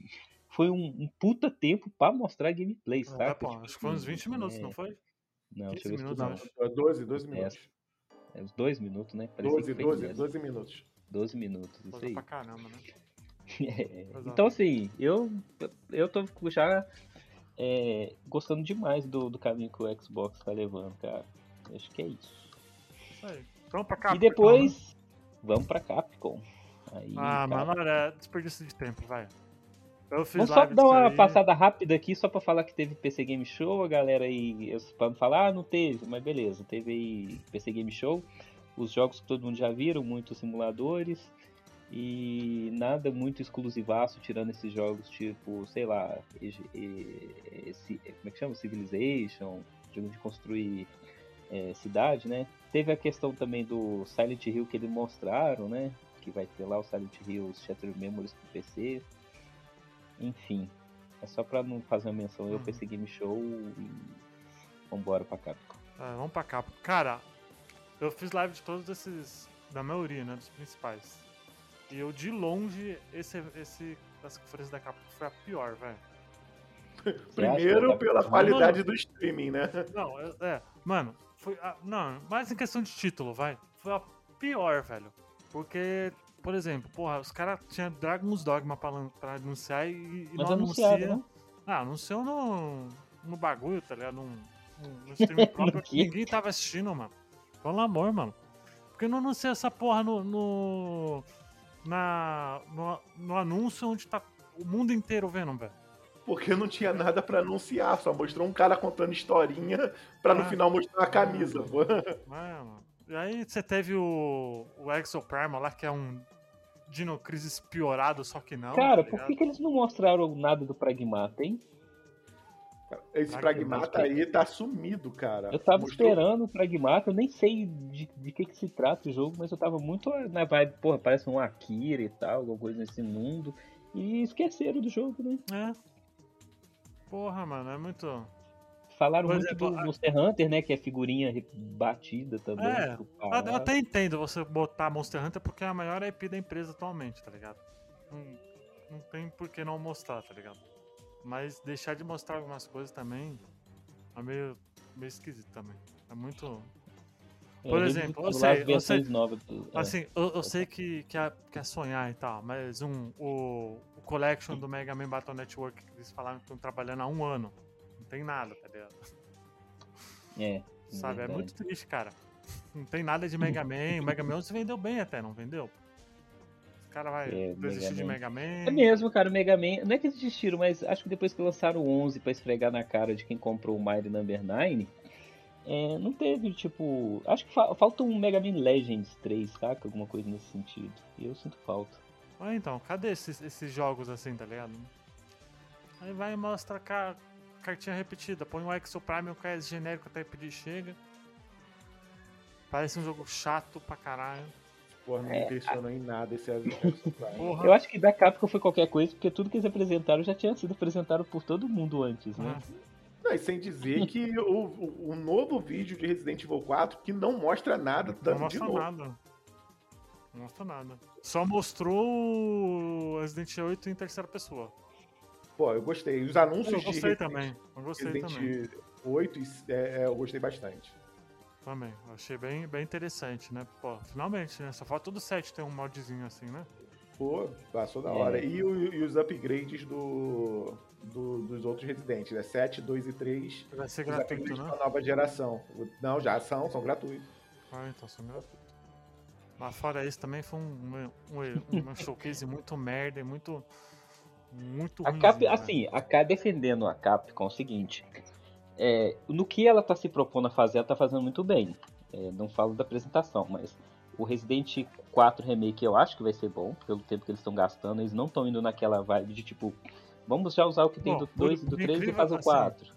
Foi um, um puta tempo pra mostrar gameplay, É, saca? pô, Tipo acho que foi uns assim, 20 minutos, é, não foi? Não, 15 chegou a minutos. É 12, 12 minutos. É, uns dois minutos, né? Parecia 12, que fez 12, dez. 12 minutos. 12 minutos, isso aí. pra caramba, né? [LAUGHS] É. Então, assim, eu, eu tô já é, gostando demais do, do caminho que o Xbox tá levando, cara. Acho que é isso. Isso aí. Vamos pra cá. e depois, vamos pra Capcom. Aí, Ah, cara, mano, olha, desperdício de tempo, vai. Eu fiz Vamos só dar uma aí. passada rápida aqui, só pra falar que teve PC Game Show, a galera aí, eu- pra não falar, ah, não teve, mas beleza, teve aí PC Game Show, os jogos que todo mundo já viram, muitos simuladores, e nada muito exclusivaço, tirando esses jogos tipo, sei lá, esse, como é que chama? Civilization, jogo de construir é, cidade, né? Teve a questão também do Silent Hill que eles mostraram, né? Que vai ter lá o Silent Hill Shattered Memories pro PC. Enfim, é só pra não fazer uma menção eu Uhum. PC Game Show e vambora pra Capcom. É, vamos pra cá. Cara, eu fiz live de todos esses. Da maioria, né? Dos principais. E eu, de longe, esse, esse das conferências da Capcom foi a pior, velho. [LAUGHS] Primeiro pela Capcom- qualidade do streaming, né? Não, é, é, mano, foi. a- não, mais em questão de título, vai. Foi a pior, velho. Porque, por exemplo, porra, os caras tinham Dragon's Dogma pra, pra anunciar e, e não anunciaram, anuncia. né? Ah, anunciou no, no bagulho, tá ligado? Num, num, no stream [LAUGHS] próprio que ninguém tava assistindo, mano. Pelo amor, mano. Por que não anuncia essa porra no. no na, no, no anúncio onde tá o mundo inteiro vendo, velho? Porque não tinha nada pra anunciar, só mostrou um cara contando historinha pra no Ah. final mostrar a camisa. pô. É, mano. E aí você teve o, o Exo Primal lá, que é um Dino Crisis piorado, só que não. Cara, tá por que, que eles não mostraram nada do Pragmata, hein? Esse Pragmata. pragmata aí tá sumido, cara. Eu tava Mostrou- esperando o Pragmata, eu nem sei de, de que, que se trata o jogo, mas eu tava muito na vibe, porra, parece um Akira e tal, alguma coisa nesse mundo. E esqueceram do jogo, né? É. Porra, mano, é muito. Falaram Por muito exemplo, do a- Monster Hunter, né? Que é figurinha batida também. É, caralho. eu até entendo você botar Monster Hunter porque é a maior IP da empresa atualmente, tá ligado? Não, não tem por que não mostrar, tá ligado? Mas deixar de mostrar algumas coisas também é meio, meio esquisito também. É muito. É, por eles exemplo, eu sei, eu sei- é. Assim, eu, eu sei que, que, é, que é sonhar e tal, mas um, o, o Collection do Mega Man Battle Network, que eles falaram que estão trabalhando há um ano. Não tem nada, tá ligado? É, Sabe? É verdade. muito triste, cara. Não tem nada de Mega Man. O Mega Man 11 vendeu bem até, não vendeu? Os caras vai É, desistir Mega de. Mega Man. É mesmo, cara, o Mega Man. Não é que eles desistiram, mas acho que depois que lançaram o 11 pra esfregar na cara de quem comprou o Mighty Number 9, é, não teve, tipo. Acho que fa- falta um Mega Man Legends 3, saca? Alguma coisa nesse sentido. E eu sinto falta. Ah, então, cadê esses, esses jogos assim, tá ligado? Aí vai e mostra ca- cartinha repetida. Põe o Exo Prime, o KS genérico até pedir chega. Parece um jogo chato pra caralho. Porra, não me É, impressionou em nada esse. Porra. Eu acho que da Capcom foi qualquer coisa, porque tudo que eles apresentaram já tinha sido apresentado por todo mundo antes, né? Não, e sem dizer que o, o, o novo vídeo de Resident Evil 4 que não mostra nada não tanto de mostra novo. nada. Não mostra nada. Só mostrou o Resident Evil 8 em terceira pessoa. Pô, eu gostei. Os anúncios Eu de gostei Resident- também. Eu gostei Resident também. 8 é, é, eu gostei bastante. Também. Eu achei bem, bem interessante, né? Pô, finalmente, né? Só falta do 7 ter um modzinho assim, né? Pô, passou da É. hora. E, o- e os upgrades do, do- dos outros Residentes, né? 7, 2 e 3. Vai ser Os gratuito, upgrades né? nova geração. Não, já são, são gratuitos. Ah, então são gratuito. Mas fora isso, também foi um, um, um, um showcase muito merda e muito. Muito A Cap, né? assim, a Cap defendendo a Capcom é o seguinte. É, no que ela tá se propondo a fazer, ela tá fazendo muito bem. É, não falo da apresentação, mas O Resident 4 Remake eu acho que vai ser bom, pelo tempo que eles estão gastando. Eles não estão indo naquela vibe de tipo, vamos já usar o que tem Bom, do por- 2 e do por 3 e faz o assim, 4.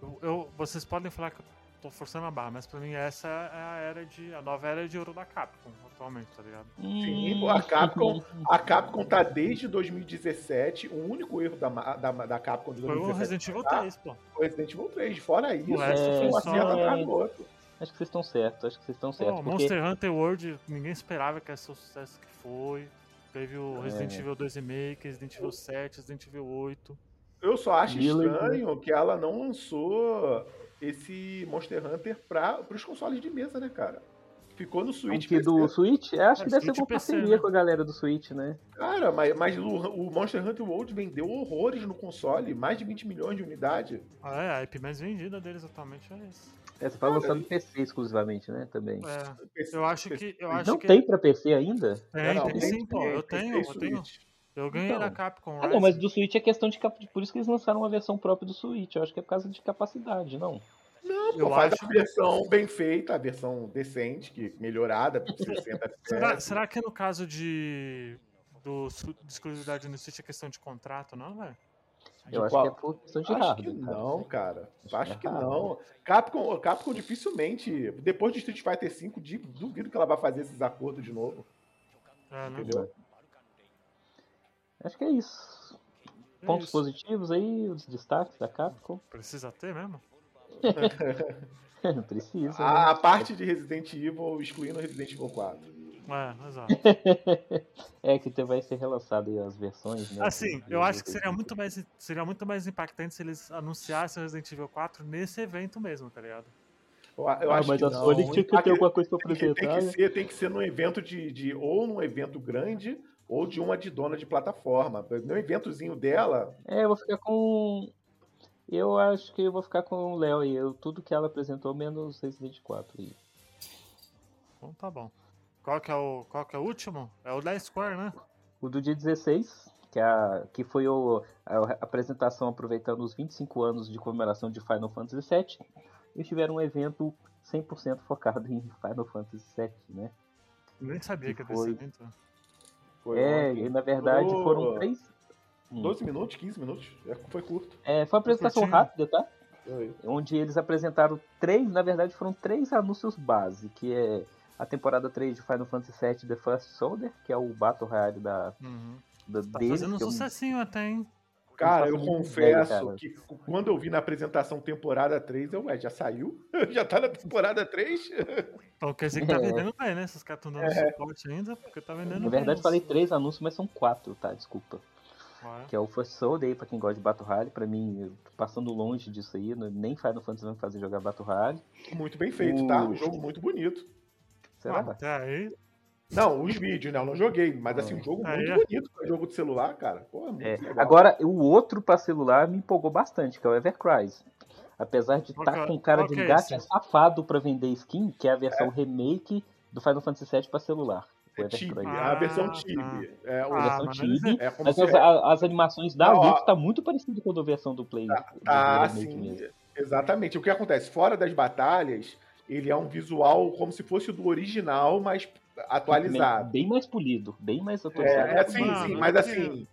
Eu, eu- vocês podem falar que tô forçando a barra, mas pra mim essa é a era de. a nova era de ouro da Capcom atualmente, tá ligado? Sim, a Capcom, a Capcom tá desde 2017. O único erro da, da, da Capcom de Foi o 2017 Resident Evil tá? 3, pô. foi Resident Evil 3. Fora isso, resto foi foi um acerto atrás do outro. Acho que vocês estão certos, acho que vocês estão certos. Porque Monster Hunter World, ninguém esperava que ia ser o sucesso que foi. Teve o É. Resident Evil 2 Remake, Resident Evil 7, Resident Evil 8. Eu só acho Mila- estranho que ela não lançou esse Monster Hunter para os consoles de mesa, né, cara? Ficou no Switch. que do. Switch, eu acho É, que deve ser Switch uma e PC, parceria né? com a galera do Switch, né? Cara, mas, mas o, o Monster Hunter World vendeu horrores no console, mais de 20 milhões de unidades. Ah, é, a IP mais vendida deles atualmente é esse. É, você vai lançar no PC exclusivamente, né? Também. É, eu acho que. Eu acho Não que tem pra PC ainda? Tem, Não, tem sim, pô. Eu tenho, eu tenho. Eu ganhei Então. da Capcom. Ah, não, mas do Switch é questão de cap... Por isso que eles lançaram uma versão própria do Switch. Eu acho que é por causa de capacidade, não. Não, Eu pô, faz acho- a versão bem feita, a versão decente, que melhorada por 60 Será, FPS. será que no caso de. Do, de exclusividade no Switch é questão de contrato, não, velho? Eu acho qual? que é por questão de Acho que não, cara. Acho Acho que que é não. Capcom, Capcom dificilmente, depois de Street Fighter V, duvido que ela vai fazer esses acordos de novo. É, né? Entendeu? Acho que é isso. É Pontos isso. positivos aí, os destaques da Capcom. [LAUGHS] Precisa ter mesmo? Não precisa. né? A, a parte de Resident Evil, excluindo Resident Evil 4. É, exato. [LAUGHS] É que te- vai ser relançado aí as versões, né? Assim, eu acho que seria muito mais, seria muito mais impactante se eles anunciassem o Resident Evil 4 nesse evento mesmo, tá ligado? Eu, eu Ah, acho mas que a. Sony tinha que ter alguma coisa pra [LAUGHS] tem que, tem apresentar. que né? ser, tem que ser num evento de, de. Ou num evento grande, ou de uma de dona de plataforma. No eventozinho dela, É, eu vou ficar com. Eu acho que eu vou ficar com o Léo aí. Eu, tudo que ela apresentou, menos Resident 4 aí. Então tá bom. Qual que é o, qual que é o último? É o da Square, né? O do dia 16, que, é a, que foi o, a apresentação aproveitando os 25 anos de comemoração de Final Fantasy VII. Eles tiveram um evento 100% focado em Final Fantasy VII, né? Eu nem sabia Que que ia ter esse foi. evento. Foi É, ontem. e na verdade Durou foram três. Hum. 12 minutos, 15 minutos. É, Foi curto. É, foi uma apresentação curtinho. rápida, tá? Onde eles apresentaram três, na verdade foram três anúncios base, que é a temporada 3 de Final Fantasy VII The First Soldier, que é o Battle Royale da, Uhum. da Tá deles, fazendo um que eu- sucessinho até, hein? Cara, eu confesso ideia, cara. que quando eu vi na apresentação temporada 3, eu, ué, já saiu? [LAUGHS] já tá na temporada 3? Então quer dizer que tá É. vendendo bem, né? Esses caras estão dando suporte ainda, porque tá vendendo Na bem. verdade os- falei três anúncios, mas são quatro, tá? Desculpa. Ué. Que é o First Soldier aí, pra quem gosta de Battle Royale, pra mim, passando longe disso aí, nem Final Fantasy vai me fazer jogar Battle Royale. Muito bem feito, tá? O- Um jogo muito bonito. Será? Ah, até aí. Não, os vídeos, né? Eu não joguei, mas assim, um jogo Aí muito é. bonito pra jogo de celular, cara. Pô, é muito É, legal. Agora, o outro pra celular me empolgou bastante, que é o Evercrise. Apesar de estar que é- com cara de é gato esse? safado pra vender skin, que é a versão remake do Final Fantasy VII pra celular. É Tibi, é a versão Ah, Tibi. É, o- Ah, versão mas Tibi, é Mas as, a- as animações da. Lux tá muito parecido com a da versão do Play. do Ah, remake sim. mesmo. Exatamente. O que acontece? Fora das batalhas, ele é um visual como se fosse o do original, mas atualizado. Bem mais polido, bem mais É, atualizado. é sim, Mano, sim, eu mas queria- assim.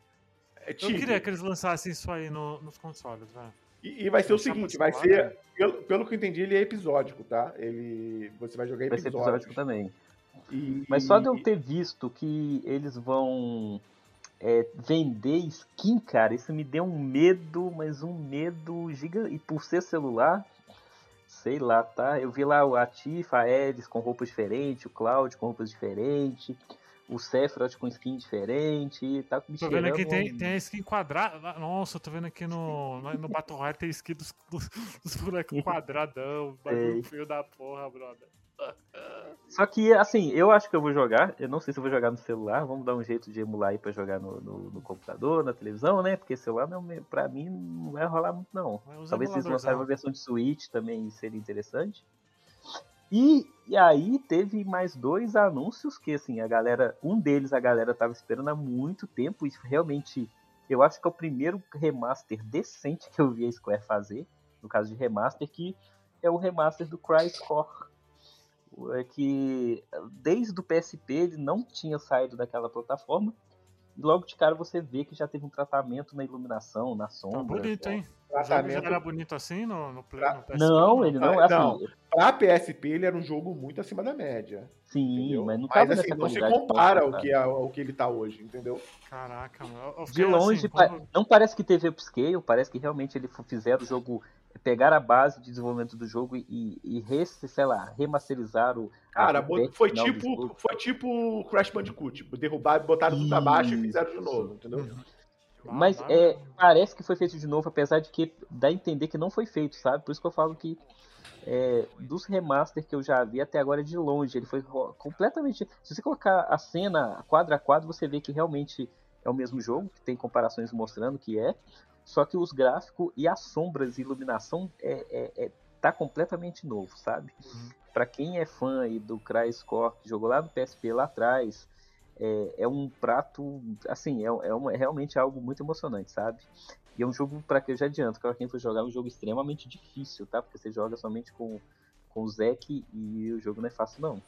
É Eu Tibi. queria que eles lançassem isso aí no- nos consoles, velho. E, e vai ser o seguinte, vai ser, pelo, pelo que eu entendi, ele é episódico, tá? Ele, você vai jogar Vai ser episódico também. E- Mas só de eu ter visto que eles vão é, vender skin, cara, isso me deu um medo, mas um medo gigante. E por ser celular, sei lá, tá? Eu vi lá o Atifa, a Elis com roupas diferentes, o Cloud com roupas diferentes, o Sephiroth com skin diferente, tá me Tô vendo aqui, tem, tem a skin quadrada. Nossa, eu tô vendo aqui no, no, Battle Royale tem skin dos, dos, dos bonecos [LAUGHS] quadradão. Bagulho feio da porra, brother. Só que, assim, eu acho que eu vou jogar. Eu não sei se eu vou jogar no celular. Vamos dar um jeito de emular aí pra jogar no, no- no computador, na televisão, né? Porque celular, não, pra mim, não vai rolar muito, não. Talvez emuladorzão. lançarem uma versão de Switch também seria interessante. E, e aí teve mais dois anúncios que, assim, a galera. Um deles a galera tava esperando há muito tempo. E realmente, eu acho que é o primeiro remaster decente que eu vi a Square fazer. No caso de remaster, que é o remaster do Cry's Core. É que desde o PSP ele não tinha saído daquela plataforma. E logo de cara você vê que já teve um tratamento na iluminação, na Tá sombra. bonito, hein? O jogo já Tratamento era bonito assim no, no, Play- no PSP? Não, ele não é assim. Não. Pra PSP, ele era um jogo muito acima da média. Sim, entendeu? mas não tava assim, nessa não se qualidade. compara ao que, é- ao que ele tá hoje, entendeu? Caraca, mano. De fiquei longe, assim, pa- quando- não parece que teve upscale, parece que realmente ele fizeram o jogo, pegar a base de desenvolvimento do jogo e, e res- sei lá, remasterizar o. Cara, a- o bot- patch foi tipo, foi tipo Crash Bandicoot. Derrubaram, botaram tudo abaixo e fizeram de novo, entendeu? Mas é, parece que foi feito de novo, apesar de que dá a entender que não foi feito, sabe? Por isso que eu falo que é, dos remaster que eu já vi até agora de longe, ele foi completamente. Se você colocar a cena quadro a quadro, você vê que realmente é o mesmo jogo, que tem comparações mostrando que é. Só que os gráficos e as sombras e iluminação é, é- é- tá completamente novo, sabe? Uhum. Pra quem é fã aí do CryScore, que jogou lá no PSP lá atrás, é, é um prato, assim, é, é, uma- é realmente algo muito emocionante, sabe? E é um jogo, para que eu já adianto, para quem for jogar, é um jogo extremamente difícil, tá? Porque você joga somente com, com o Zek e o jogo não é fácil, não.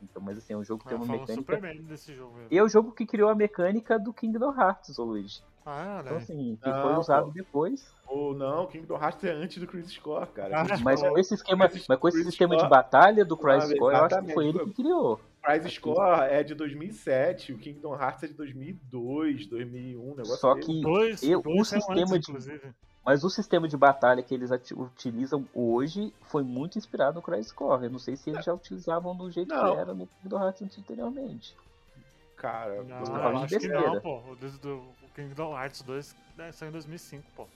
Então, mas assim, é um jogo que tem eu uma mecânica. desse jogo. E é o jogo que criou a mecânica do Kingdom Hearts, ô Luigi. Ah, Então, assim, que Não, foi usado pô. depois. Ou não, Kingdom Hearts é antes do Crisis Core, cara. Ah, Mas com esse esquema, Crisis- mas com esse Crisis sistema de Core- batalha do Crisis Ah, Core, eu acho que foi ele que criou. Crisis Core é de 2007, o Kingdom Hearts é de 2002, 2001, um negócio Só que Dois, eu- dois o saiu sistema antes, de- inclusive. Mas o sistema de batalha que eles utilizam hoje foi muito inspirado no Crisis Core. Eu não sei se eles já utilizavam do jeito Não. que era no Kingdom Hearts anteriormente. Cara, Não, tô eu acho que não, pô. O, do, o Kingdom Hearts 2 né, saiu em 2005, pô.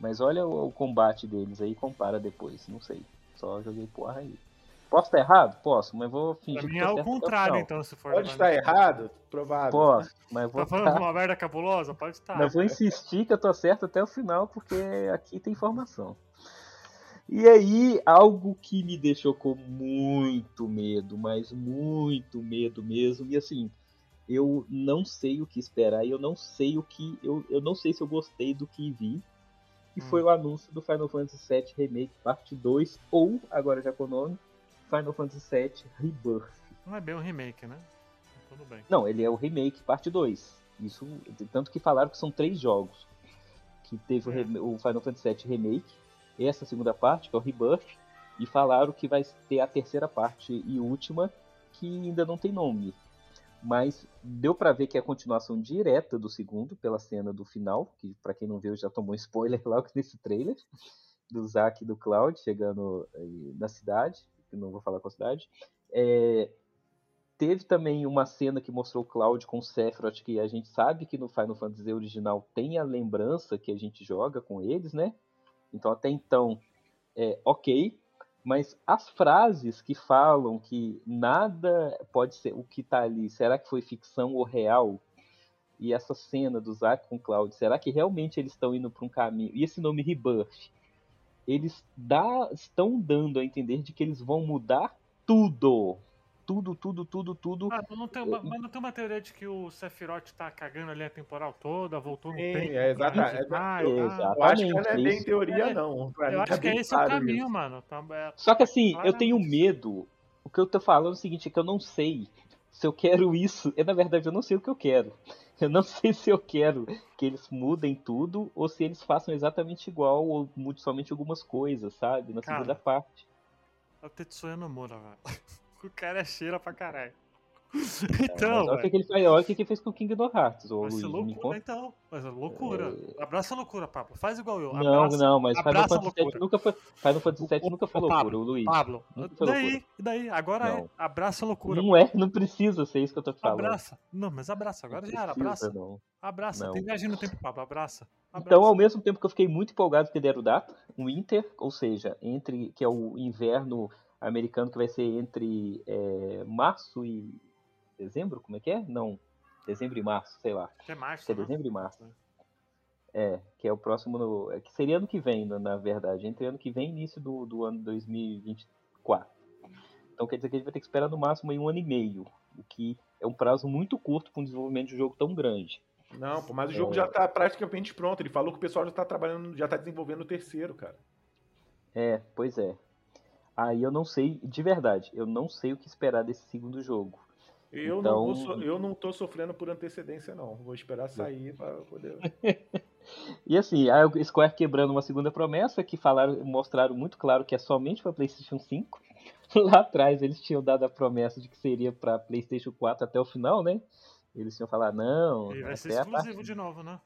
Mas olha o, o combate deles aí, compara depois. Não sei. Só joguei porra aí. Posso estar errado? Posso, mas vou fingir Pra mim que é o contrário, então, se for. pode estar errado? Provável. Posso, mas vou, Tá falando tá, uma merda cabulosa? Pode estar. mas vou insistir que eu tô certo até o final, porque aqui tem informação. E aí, algo que me deixou com muito medo, mas muito medo mesmo. E assim, eu não sei o que esperar e eu não sei o que. Eu, eu não sei se eu gostei do que vi. E Hum. foi o anúncio do Final Fantasy VII Remake Parte 2, ou, agora já com o nome, Final Fantasy VII Rebirth. Não é bem um remake, né? Tudo bem. Não, ele é o remake parte 2. Isso, tanto que falaram que são três jogos. Que teve o, É. rem- o Final Fantasy VII Remake, essa segunda parte, que é o Rebirth, e falaram que vai ter a terceira parte e última, que ainda não tem nome. Mas deu pra ver que é a continuação direta do segundo, pela cena do final, que pra quem não viu já tomou [LAUGHS] spoiler logo nesse trailer, do Zack e do Cloud chegando aí na cidade, que não vou falar com a cidade. É, Teve também uma cena que mostrou o Cloud com o Sephiroth, que a gente sabe que no Final Fantasy original tem a lembrança que a gente joga com eles, né? Então até então, é ok. Mas as frases que falam que nada pode ser o que tá ali, será que foi ficção ou real? E essa cena do Zack com o Cloud, será que realmente eles estão indo para um caminho? E esse nome Rebirth, eles dá, estão dando a entender de que eles vão mudar tudo. Tudo, tudo, tudo, tudo. Ah, não tem uma, mas não tem uma teoria de que o Sephiroth tá cagando ali a temporal toda, voltou no Sim, tempo. é exata- pra é- é. Eu acho que não é Exatamente, bem teoria, É, não. Pra Eu tá acho que bem esse é o caminho, isso. mano. Tá, é- Só que assim, eu Claramente. tenho medo. O que eu tô falando é o seguinte, é que eu não sei se eu quero isso. É, na verdade, eu não sei o que eu quero. Eu não [LAUGHS] sei se eu quero que eles mudem tudo ou se eles façam exatamente igual ou mude somente algumas coisas, sabe? Na Cara, segunda parte. É o Tetsuya Nomura, velho. [LAUGHS] O cara é cheira pra caralho. Mas Então, olha o que, ele faz, olha o que, ele fez com o Kingdom Hearts, ô Vai ser Luiz. Loucura, então. Mas é loucura. Abraça a loucura, Pablo. Faz igual eu. Não, Abraça, não, mas Final Fantasy nunca foi, Final Fantasy VII nunca foi loucura, Pablo, ô Luiz. Pablo, daí, loucura. daí, agora é. Não. Abraça a loucura. Não é, não precisa ser isso que eu tô falando. Abraça. Não, mas abraça. Agora Não já era. Abraça. não. Abraça. Não. Tem viagem no tempo, Pablo. Abraça. abraça. Então, ao mesmo tempo que eu fiquei muito empolgado que deram data, o Winter, ou seja, entre que é o inverno americano que vai ser entre é, março e dezembro, como é que é? Não, dezembro e março, sei lá. É março. Acho é né? dezembro e março. É, que é o próximo, no, é, que seria ano que vem, na, na verdade, entre ano que vem e início do, do ano 2024. Então quer dizer que a gente vai ter que esperar no máximo aí um ano e meio, o que é um prazo muito curto para um desenvolvimento de um jogo tão grande. Não, pô, mas o jogo É. já tá praticamente pronto. Ele falou que o pessoal já tá trabalhando, já tá desenvolvendo o terceiro, cara. É, pois é. Aí eu não sei, de verdade, eu não sei o que esperar desse segundo jogo. Eu, Então- não vou so- eu não tô sofrendo por antecedência, não. Vou esperar sair pra poder. [LAUGHS] E assim, a Square quebrando uma segunda promessa que falaram, mostraram muito claro que é somente para PlayStation 5. [LAUGHS] Lá atrás eles tinham dado a promessa de que seria para PlayStation 4 até o final, né? Eles tinham falado, não, E vai ser exclusivo parte, de novo, né?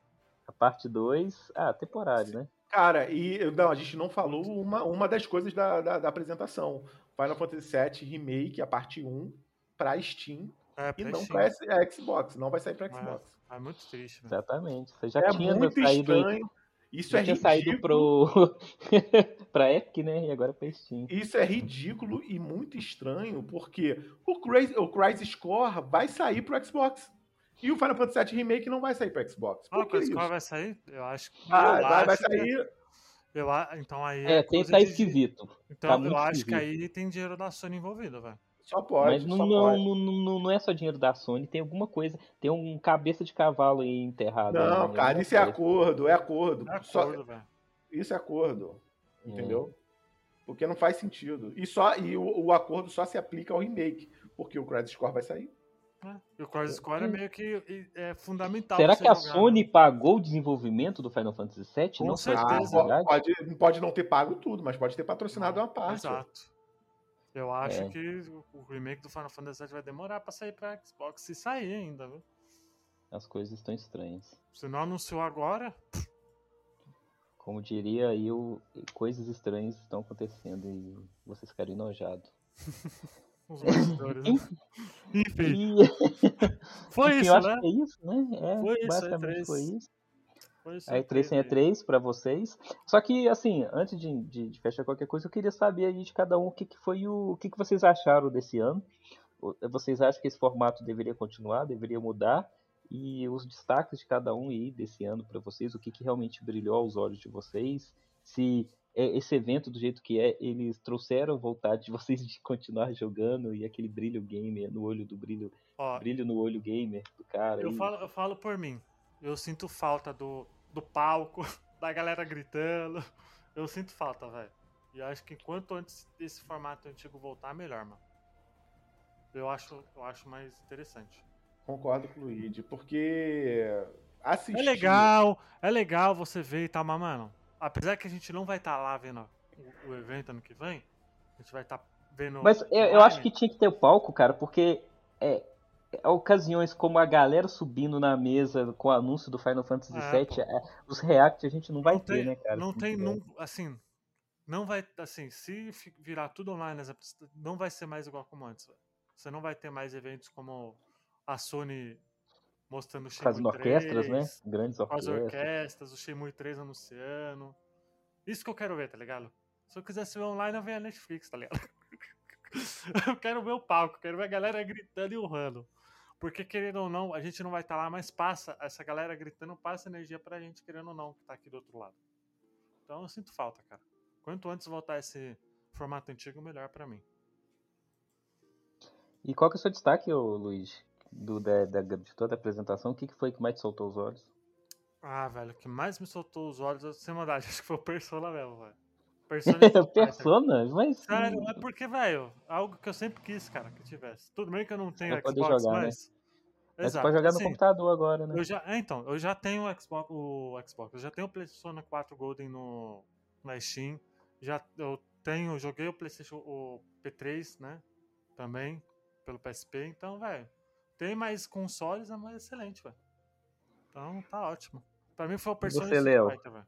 a parte 2, ah, temporário, né? Cara, e não, a gente não falou uma, uma das coisas da, da, da apresentação. Final Fantasy VII Remake, a parte 1, pra Steam É, e não pra S- Xbox. Não vai sair pra É. Xbox. É muito triste, velho. Exatamente. Você já É tinha muito saído, estranho. Isso já é tinha ridículo. saído pro [LAUGHS] pra Epic, né? E agora pra Steam. Isso é ridículo e muito estranho, porque o Crysis, o Crysis Core vai sair pro Xbox. E o Final Fantasy VII Remake não vai sair pro Xbox. Ah, Por o que vai sair? Eu acho que. Vai, eu vai, vai acho que- sair. Eu, então aí É, tem, coisa tá de- esquisito. Então tá eu acho que esquisito. aí tem dinheiro da Sony envolvido, velho. Só pode, Mas não, só não, pode. não, não, não é só dinheiro da Sony, tem alguma coisa, tem um cabeça de cavalo aí enterrado. Não, né? cara, isso é acordo, é acordo. É Só- acordo, velho. isso é acordo. É. Entendeu? Porque não faz sentido. E, só, e o, o acordo só se aplica ao remake. Porque o Crysis Core vai sair. É. E o Crisis Core é meio que e- é fundamental. Será que a jogar, Sony né? pagou o desenvolvimento do Final Fantasy VII? Com não foi certeza. exclusividade? pode, pode não ter pago tudo, mas pode ter patrocinado uma parte. Exato. Eu acho É. que o- remake do Final Fantasy VII vai demorar pra sair pra Xbox, se sair ainda, viu? As coisas estão estranhas. Se não anunciou agora, Como diria aí, o- coisas estranhas estão acontecendo e vocês ficaram enojados. [LAUGHS] os bastidores. né? Enfim, E, [LAUGHS] foi isso, eu acho né? que é isso, né? É, Foi isso, basicamente E3. foi isso. Foi isso. A E3 sem E3 pra vocês. Só que, assim, antes de, de- de fechar qualquer coisa, eu queria saber aí de cada um o que, que foi o, o que, que vocês acharam desse ano. Vocês acham que esse formato deveria continuar, deveria mudar? E os destaques de cada um aí desse ano pra vocês, o que, que realmente brilhou aos olhos de vocês? Se é, esse evento, do jeito que é, eles trouxeram vontade de vocês de continuar jogando e aquele brilho gamer no olho do brilho, Ó, brilho no olho gamer do cara. eu aí. falo, eu falo por mim. Eu sinto falta do, do palco, [LAUGHS] da galera gritando. Eu sinto falta, velho. E acho que quanto antes desse formato antigo voltar, melhor, mano. Eu acho, eu acho mais interessante. Concordo com o Luigi, porque assistir. É legal, é legal você ver e tal, mas, mano, apesar que a gente não vai estar lá vendo o, o evento ano que vem, a gente vai estar vendo. Mas eu, eu acho que tinha que ter o palco, cara, porque é, é ocasiões como a galera subindo na mesa com o anúncio do Final Fantasy É, VII, pô. é, os react a gente não vai não ter, tem, né, cara? Não se tem, não, assim, não vai, assim, se virar tudo online, não vai ser mais igual como antes. Você não vai ter mais eventos como a Sony mostrando o Shenmue Fazendo orquestras, 3, né? Grandes com as orquestras. orquestras, o Shenmue 3 anunciando. Isso que eu quero ver, tá ligado? Se eu quisesse ver online, eu venho a Netflix, tá ligado? [LAUGHS] eu quero ver o palco, quero ver a galera gritando e urrando. Porque, querendo ou não, a gente não vai estar lá, mas passa, essa galera gritando passa energia pra gente, querendo ou não, que tá aqui do outro lado. Então eu sinto falta, cara. Quanto antes voltar esse formato antigo, melhor pra mim. E qual que é o seu destaque, ô, Luiz? Do, da, da- de toda a apresentação, o que, que foi que mais te soltou os olhos? Ah, velho, o que mais me soltou os olhos, sem maldade, [LAUGHS] acho que foi o Persona mesmo, velho. [LAUGHS] Persona. Persona? Mas. Sério, é porque, velho, algo que eu sempre quis, cara, que tivesse. Tudo bem que eu não tenho Xbox, jogar, né? mas. Mas você pode jogar no assim, computador agora, né? Eu já, é, então, eu já tenho o Xbox, o Xbox, eu já tenho o PlayStation 4 Golden no na Steam. Já eu tenho, joguei o PlayStation o P3, né? Também pelo PSP, então, velho, tem mais consoles, é mais excelente, velho. Então, tá ótimo. Pra mim foi o Persona você, e Léo? Street Fighter, velho.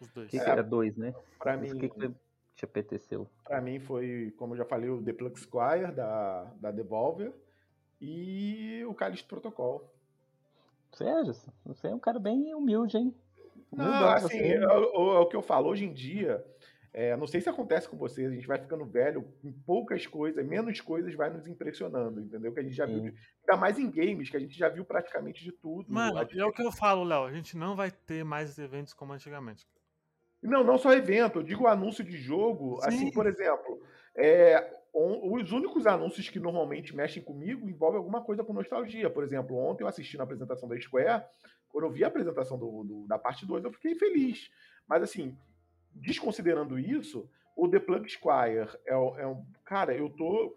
Os dois. O que, que É, era dois, né? Pra Mas mim, O que, que te apeteceu? pra mim foi, como eu já falei, o The Plug Squire da, da Devolver e o Callisto Protocol. Sério, você é um cara bem humilde, hein? Não, Humildão assim, você. é, o- é o que eu falo hoje em dia. É, não sei se acontece com vocês, a gente vai ficando velho, em poucas coisas, menos coisas vai nos impressionando, entendeu? Que a gente já viu, ainda mais em games, que a gente já viu praticamente de tudo. Mano, é o que eu falo, Léo, a gente não vai ter mais eventos como antigamente. Não, não só evento, eu digo anúncio de jogo. Sim. Assim, por exemplo, é, on- os únicos anúncios que normalmente mexem comigo envolvem alguma coisa com nostalgia. Por exemplo, ontem eu assisti na apresentação da Square, quando eu vi a apresentação do, do- da parte 2, eu fiquei feliz. Mas assim, desconsiderando isso, o The Plug Squire é, é um. Cara, eu tô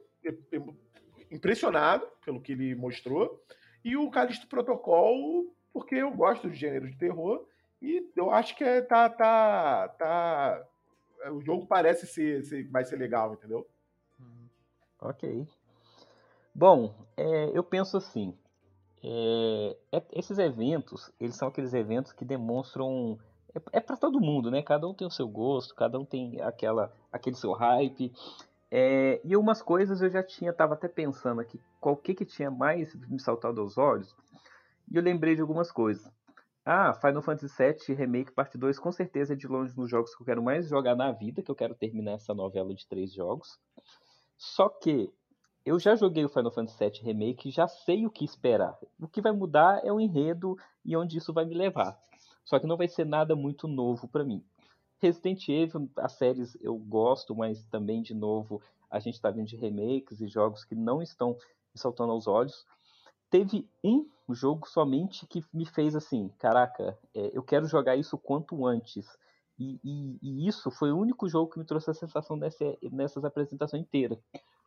impressionado pelo que ele mostrou. E o Callisto Protocol, porque eu gosto de gênero de terror. E eu acho que é, tá, tá, tá. O jogo parece ser, ser- vai ser legal, entendeu? Uhum. Ok. Bom, é, eu penso assim, é, é- esses eventos, eles são aqueles eventos que demonstram, é, para todo mundo, né? Cada um tem o seu gosto, cada um tem aquela, aquele seu hype. É, e umas coisas eu já tinha, tava até pensando aqui, qual que que tinha mais me saltado aos olhos, e eu lembrei de algumas coisas. Ah, Final Fantasy VII Remake Parte 2 com certeza é de longe dos jogos que eu quero mais jogar na vida, que eu quero terminar essa novela de três jogos. Só que eu já joguei o Final Fantasy VII Remake e já sei o que esperar. O que vai mudar é o enredo e onde isso vai me levar. Só que não vai ser nada muito novo pra mim. Resident Evil, as séries eu gosto, mas também, de novo, a gente tá vindo de remakes e jogos que não estão saltando aos olhos. Teve um jogo somente que me fez assim, caraca, é, eu quero jogar isso quanto antes. E, e- e isso foi o único jogo que me trouxe a sensação dessa, nessas apresentações inteiras.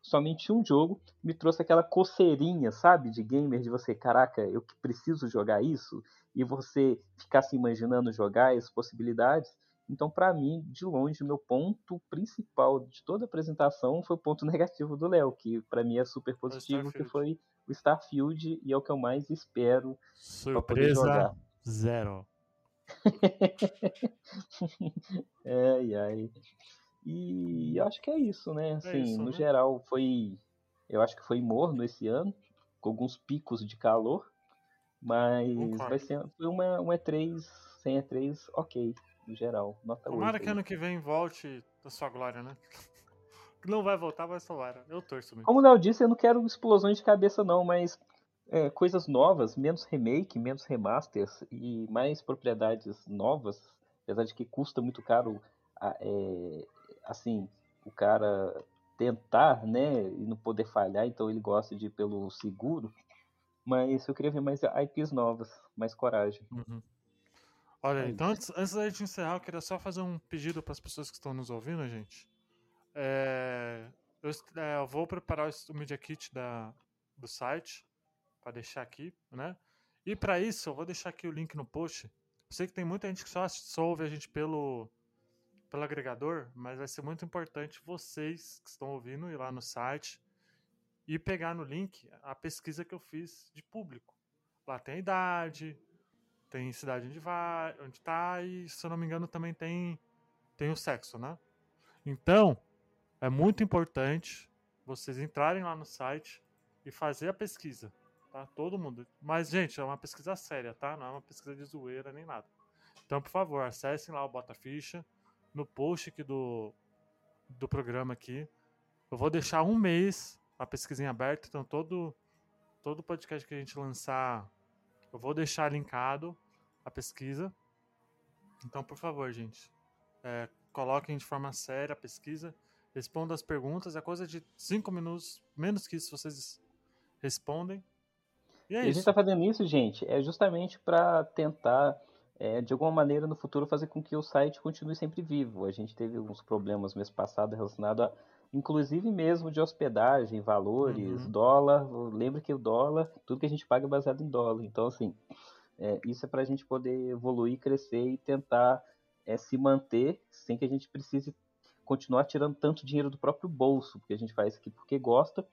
Somente um jogo me trouxe aquela coceirinha, sabe, de gamer, de você, caraca, eu que preciso jogar isso, e você ficar se imaginando jogar as possibilidades. Então, pra mim, de longe, o meu ponto principal de toda a apresentação foi o ponto [LAUGHS] negativo do Léo, que pra mim é super positivo, que foi o Starfield, e é o que eu mais espero pra poder Surpresa jogar. zero. [LAUGHS] Ai, ai. E acho que é isso, né? Assim, isso, no né? geral, foi. Eu acho que foi morno esse ano, com alguns picos de calor, mas Concordo. vai ser foi uma, um E3 sem E3, ok, no geral. Nota Tomara 8 que aí. ano que vem volte da sua glória, né? [LAUGHS] Não vai voltar, mas tomara. Eu torço muito. Como o Léo disse, eu não quero explosões de cabeça, não, mas é, coisas novas, menos remake, menos remasters e mais propriedades novas, apesar de que custa muito caro, a- é, assim, o cara tentar, né, e não poder falhar, então ele gosta de ir pelo seguro. Mas eu queria ver mais IPs novas, mais coragem. Uhum. Olha, É então antes, antes da gente encerrar, eu queria só fazer um pedido para as pessoas que estão nos ouvindo, gente. É, eu, é, eu vou preparar o Media Kit da, do site para deixar aqui, né? E para isso, eu vou deixar aqui o link no post. Eu sei que tem muita gente que só, assiste- só ouve a gente pelo, pelo agregador, mas vai ser muito importante vocês que estão ouvindo ir lá no site e pegar no link a pesquisa que eu fiz de público. Lá tem a idade, tem cidade onde vai, onde tá e se eu não me engano também tem tem o sexo, né? Então, é muito importante vocês entrarem lá no site e fazer a pesquisa, tá? Todo mundo. Mas gente, é uma pesquisa séria, tá? Não é uma pesquisa de zoeira nem nada. Então, por favor, acessem lá o Bota Ficha no post aqui do do programa aqui. Eu vou deixar um mês a pesquisinha aberta, então todo todo podcast que a gente lançar eu vou deixar linkado a pesquisa. Então, por favor, gente, é, coloquem de forma séria a pesquisa, respondam as perguntas. É coisa de 5 minutos, menos que isso, vocês respondem. E é E a gente está fazendo isso, gente, é justamente para tentar, é, de alguma maneira, no futuro, fazer com que o site continue sempre vivo. A gente teve alguns problemas mês passado relacionados a, inclusive mesmo de hospedagem, valores, Uhum. dólar. Lembra que o dólar, tudo que a gente paga é baseado em dólar. Então, assim, é, isso é para a gente poder evoluir, crescer e tentar é, se manter sem que a gente precise continuar tirando tanto dinheiro do próprio bolso, porque a gente faz isso aqui porque gosta,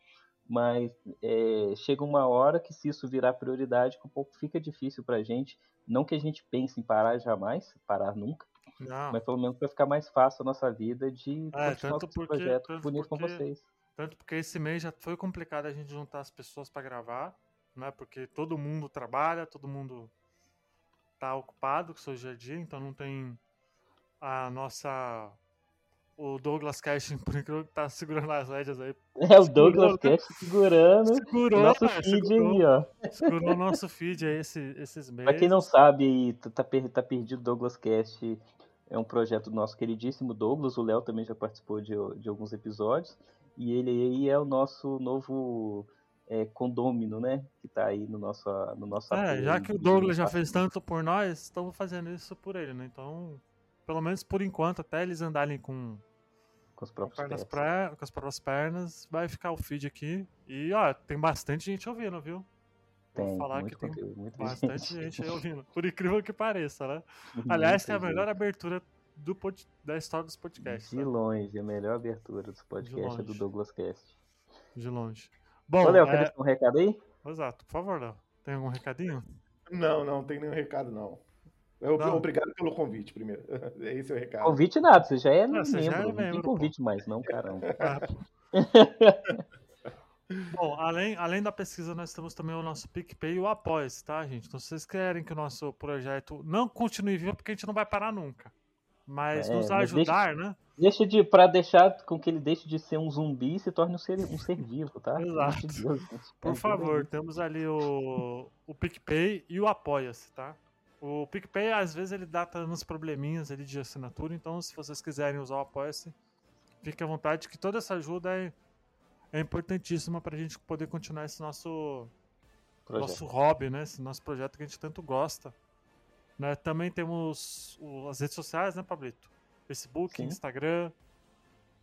mas é, chega uma hora que se isso virar prioridade, que um pouco fica difícil pra gente. Não que a gente pense em parar jamais, parar nunca, Não, mas pelo menos vai ficar mais fácil a nossa vida de É, continuar com esse porque- projeto bonito com porque- vocês. tanto porque esse mês já foi complicado a gente juntar as pessoas para gravar, né? Porque todo mundo trabalha, todo mundo tá ocupado com o seu dia a dia, então não tem a nossa o Douglas Cash, [LAUGHS] por incrível que tá segurando as rédeas aí. [LAUGHS] É o Douglas Segurou? Cash segurando o Segurou, nosso né? feed segurou, aí, ó. segurou o nosso feed aí esse, esses meses. Pra quem não sabe tá, tá tá perdido, Douglas Cast é um projeto do nosso queridíssimo Douglas. O Léo também já participou de, de alguns episódios. E ele aí é o nosso novo é, condômino, né? Que tá aí no nosso, no nosso É, já que o Douglas já fez tanto por nós, estamos fazendo isso por ele, né? Então, pelo menos por enquanto, até eles andarem com, Com os com, próprios pernas com as próprias pernas, vai ficar o feed aqui. E, ó, tem bastante gente ouvindo, viu? Vou Tem, falar muito que tem conteúdo, muito bastante gente. gente aí ouvindo. Por incrível que pareça, né? Aliás, que é a melhor abertura do pod- da história dos podcasts. De tá? longe, a melhor abertura dos podcasts é do. Douglas Cast. De longe. Bom, Ô, Léo, quer é... deixar um recado aí? exato. Por favor, Léo. Tem algum recadinho? Não, não tem nenhum recado, não. Eu- Não. Obrigado pelo convite, primeiro. [LAUGHS] Esse é o recado. Convite nada, você já é você já é membro. não membro, tem convite mais, não, caramba. [LAUGHS] Bom, além, além da pesquisa, nós temos também o nosso PicPay e o Apoia-se, tá, gente? Então, se vocês querem que o nosso projeto não continue vivo, porque a gente não vai parar nunca. Mas É, nos mas deixa- ajudar, né? Deixa de, pra deixar com que ele deixe de ser um zumbi e se torne um ser, um ser vivo, tá? Exato. Deus. Por É, favor, temos ali o, o PicPay e o Apoia-se, tá? O PicPay, às vezes, ele dá tá uns probleminhas ali de assinatura, então se vocês quiserem usar o Apoia-se, fique à vontade, que toda essa ajuda é, é importantíssima pra gente poder continuar esse nosso, Projeto. nosso hobby, né? Esse nosso projeto que a gente tanto gosta. Né? Também temos o- as redes sociais, né, Pablito? Facebook, Sim. Instagram,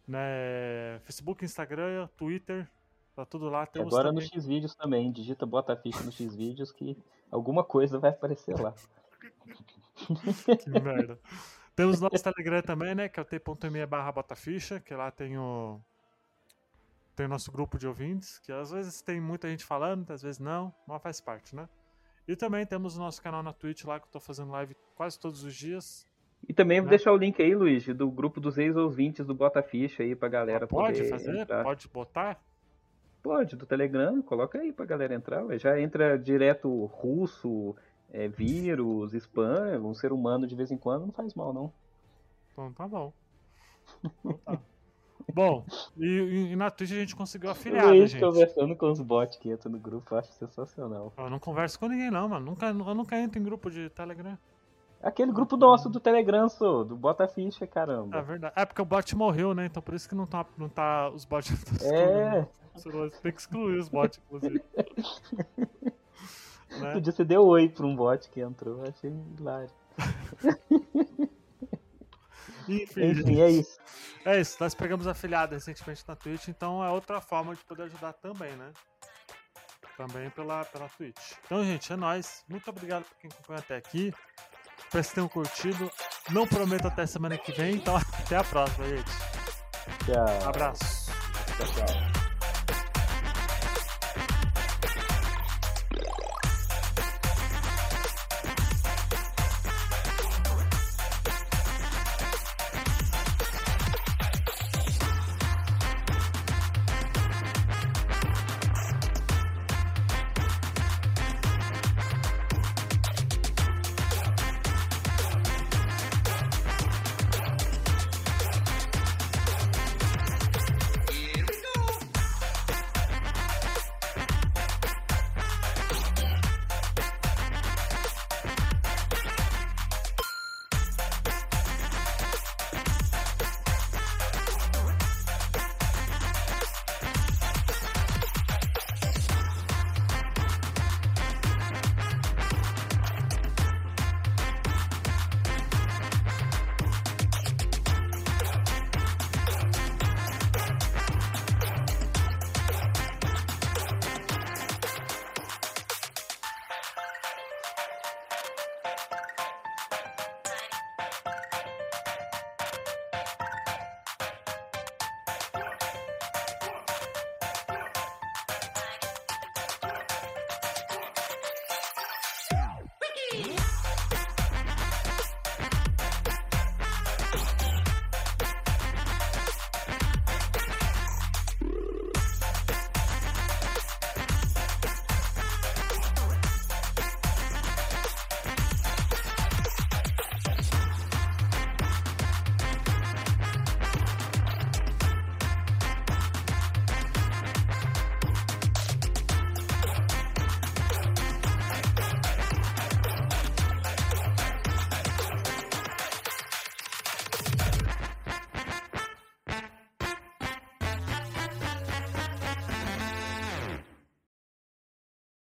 né? Facebook, Instagram, Twitter, tá tudo lá. Temos agora também... no X-Vídeos também. Digita bota a ficha no X-Vídeos que alguma coisa vai aparecer lá. [LAUGHS] [LAUGHS] Que merda. Temos nosso Telegram também, né? Que é o t.me barra botaficha, que lá tem o. Tem o nosso grupo de ouvintes, que às vezes tem muita gente falando, às vezes não, mas faz parte, né? E também temos o nosso canal na Twitch lá, que eu tô fazendo live quase todos os dias. E também vou Né? deixar o link aí, Luiz, do grupo dos ex-ouvintes do Bota Ficha aí pra galera pode poder fazer? entrar. Pode botar? Pode, do Telegram, coloca aí pra galera entrar. Já entra direto russo, é, vírus, spam, um ser humano de vez em quando não faz mal, não. Então tá bom. Então tá. [LAUGHS] bom, e, e- na Twitch a gente conseguiu afiliado, Luiz gente. conversando com os bots que entram no grupo, eu acho sensacional. Eu não converso com ninguém, não, mano. Nunca, eu nunca entro em grupo de Telegram. Aquele grupo nosso do Telegram, sou, do Bota Ficha, É caramba. verdade. É porque o bot morreu, né? Então por isso que não tá, não tá os bots. [LAUGHS] É, Você tem que excluir os bots, inclusive. [LAUGHS] né? podia você deu oi pra um bot que entrou, eu achei hilário. Enfim, Enfim, é isso. é isso. Nós pegamos afiliado recentemente na Twitch, então é outra forma de poder ajudar também, né? Também pela, pela Twitch. Então, gente, é nóis. Muito obrigado por quem acompanhou até aqui. Espero que vocês tenham curtido. Não prometo até semana que vem, então [LAUGHS] até a próxima, gente. Tchau. Abraço. Tchau, tchau.